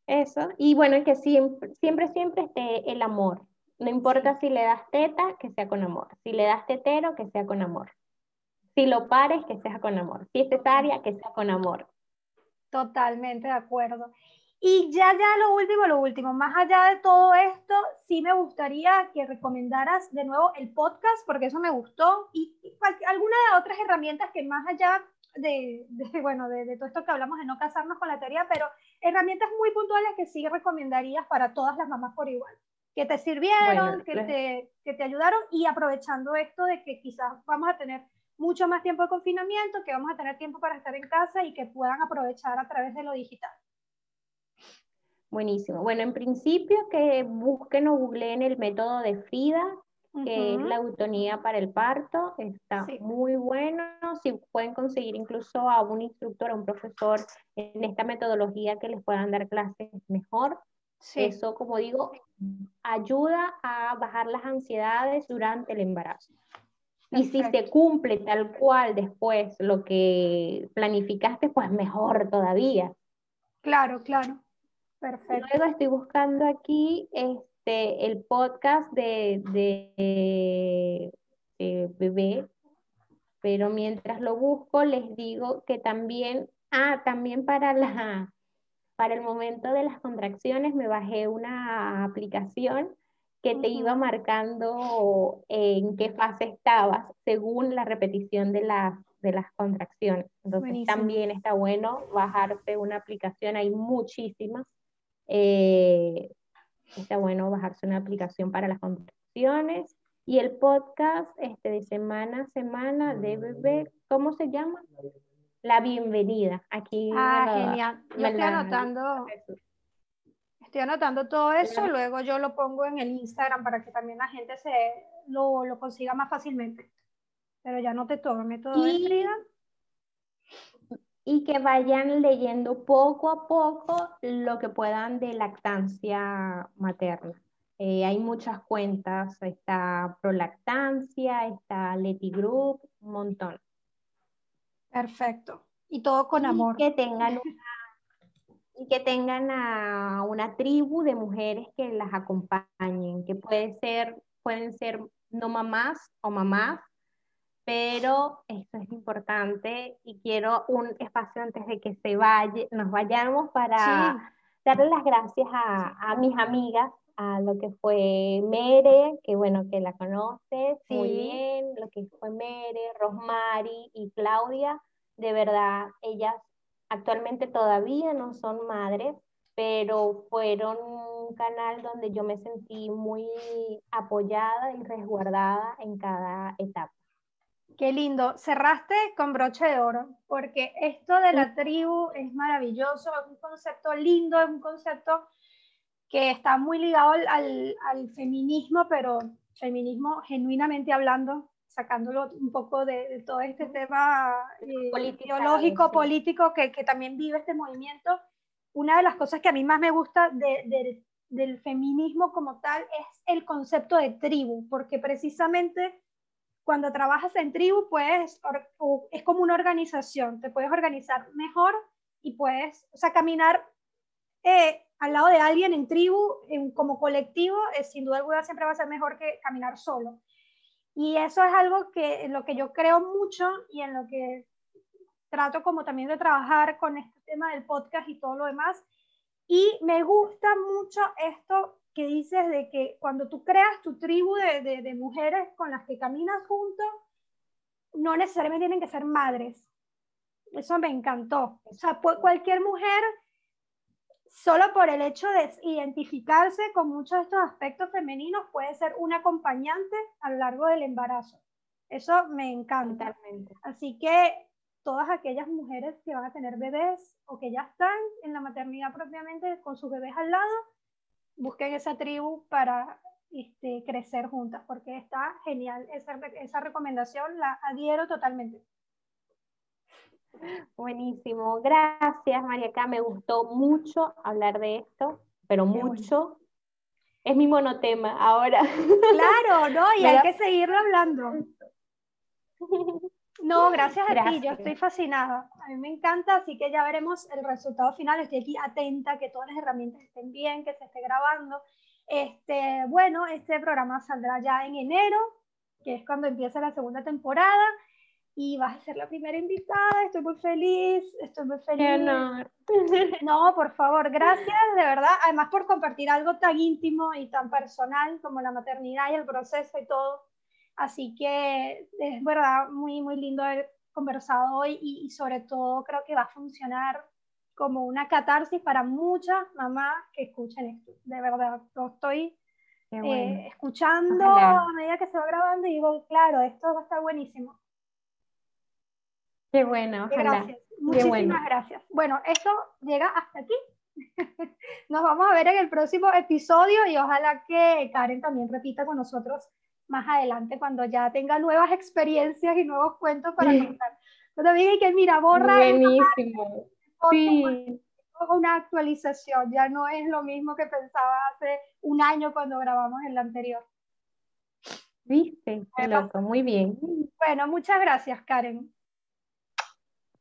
Eso, y bueno, que siempre, siempre, siempre esté el amor. No importa si le das teta, que sea con amor. Si le das tetero, que sea con amor. Si lo pares, que sea con amor. Si es cesárea, que sea con amor. Totalmente de acuerdo. Y ya, ya lo último, lo último, más allá de todo esto, sí me gustaría que recomendaras de nuevo el podcast, porque eso me gustó, y, alguna de otras herramientas que más allá de, bueno, de, todo esto que hablamos de no casarnos con la teoría, pero herramientas muy puntuales que sí recomendarías para todas las mamás por igual, que te sirvieron, que, te, que te ayudaron, y aprovechando esto de que quizás vamos a tener mucho más tiempo de confinamiento, que vamos a tener tiempo para estar en casa y que puedan aprovechar a través de lo digital. Buenísimo. Bueno, en principio que busquen o googleen el método de FIDA, que es la eutonía para el parto. Está muy bueno. Si pueden conseguir incluso a un instructor, a un profesor en esta metodología que les puedan dar clases mejor. Eso, como digo, ayuda a bajar las ansiedades durante el embarazo. Y si se cumple tal cual después lo que planificaste, pues mejor todavía. Claro, claro. Perfecto. Luego estoy buscando aquí este, el podcast de, de, bebé, pero mientras lo busco les digo que también, ah, también para la para el momento de las contracciones me bajé una aplicación que te iba marcando en qué fase estabas según la repetición de las, de las contracciones. Entonces también está bueno bajarse una aplicación, hay muchísimas eh, está bueno bajarse una aplicación para las contracciones. Y el podcast este, de semana a semana de bebé, ¿cómo se llama? La bienvenida. Aquí. Ah, genial. Yo estoy anotando. Estoy anotando todo eso, luego yo lo pongo en el Instagram para que también la gente se lo, lo consiga más fácilmente. Pero ya no te todo, método de Frida y que vayan leyendo poco a poco lo que puedan de lactancia materna. Eh, hay muchas cuentas, está Prolactancia, está Leti Group, un montón. Perfecto. Y todo con amor. Que tengan una, y que tengan a una tribu de mujeres que las acompañen, que puede ser, pueden ser no mamás o mamás, pero esto es importante y quiero un espacio antes de que se vaya, nos vayamos para darle las gracias a, mis amigas, a lo que fue Mere, que bueno, que la conoces muy bien, lo que fue Mere, Rosmary y Claudia, de verdad, ellas actualmente todavía no son madres, pero fueron un canal donde yo me sentí muy apoyada y resguardada en cada etapa. Qué lindo. Cerraste con broche de oro, porque esto de la tribu es maravilloso, es un concepto lindo, es un concepto que está muy ligado al, feminismo, pero feminismo genuinamente hablando, sacándolo un poco de, todo este tema eh, ideológico, político que, también vive este movimiento. Una de las cosas que a mí más me gusta del feminismo como tal es el concepto de tribu, porque precisamente cuando trabajas en tribu, pues es como una organización, te puedes organizar mejor y puedes, o sea, caminar eh, al lado de alguien en tribu, como colectivo, es sin duda alguna siempre va a ser mejor que caminar solo. Y eso es algo que en lo que yo creo mucho y en lo que trato como también de trabajar con este tema del podcast y todo lo demás. Y me gusta mucho esto que dices de que cuando tú creas tu tribu de, de, mujeres con las que caminas juntos, no necesariamente tienen que ser madres. Eso me encantó. O sea, cualquier mujer, solo por el hecho de identificarse con muchos de estos aspectos femeninos, puede ser un acompañante a lo largo del embarazo. Eso me encanta. Así que todas aquellas mujeres que van a tener bebés o que ya están en la maternidad propiamente con sus bebés al lado, busquen esa tribu para este, crecer juntas, porque está genial. Esa, esa recomendación la adhiero totalmente. Buenísimo, gracias María Me gustó mucho hablar de esto, pero mucho. Es mi monotema ahora. Claro, ¿no? Y [laughs] hay que seguirlo hablando. [laughs] No, gracias, a ti, yo estoy fascinada. A mí me encanta, así que ya veremos el resultado final. Estoy aquí atenta, que todas las herramientas estén bien, que se esté grabando. Este, bueno, este programa saldrá ya en enero, que es cuando empieza la segunda temporada y vas a ser la primera invitada. Estoy muy feliz, estoy muy feliz. [laughs] No, por favor, gracias de verdad. Además por compartir algo tan íntimo y tan personal como la maternidad y el proceso y todo. Así que es verdad muy, muy lindo haber conversado hoy y, y sobre todo creo que va a funcionar como una catarsis para muchas mamás que escuchen esto. De verdad, lo estoy eh, escuchando a medida que se va grabando y digo, claro, esto va a estar buenísimo. Qué bueno, Gracias. Muchísimas gracias. Bueno, esto llega hasta aquí. [laughs] Nos vamos a ver en el próximo episodio y ojalá que Karen también repita con nosotros más adelante cuando ya tenga nuevas experiencias y nuevos cuentos para contar. Cuando diga que mira, borra Buenísimo. Sí. Una actualización, ya no es lo mismo que pensaba hace un año cuando grabamos el anterior. Viste, qué loco, muy bien. Bueno, muchas gracias, Karen.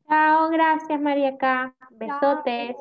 Chao, gracias María K. Besotes.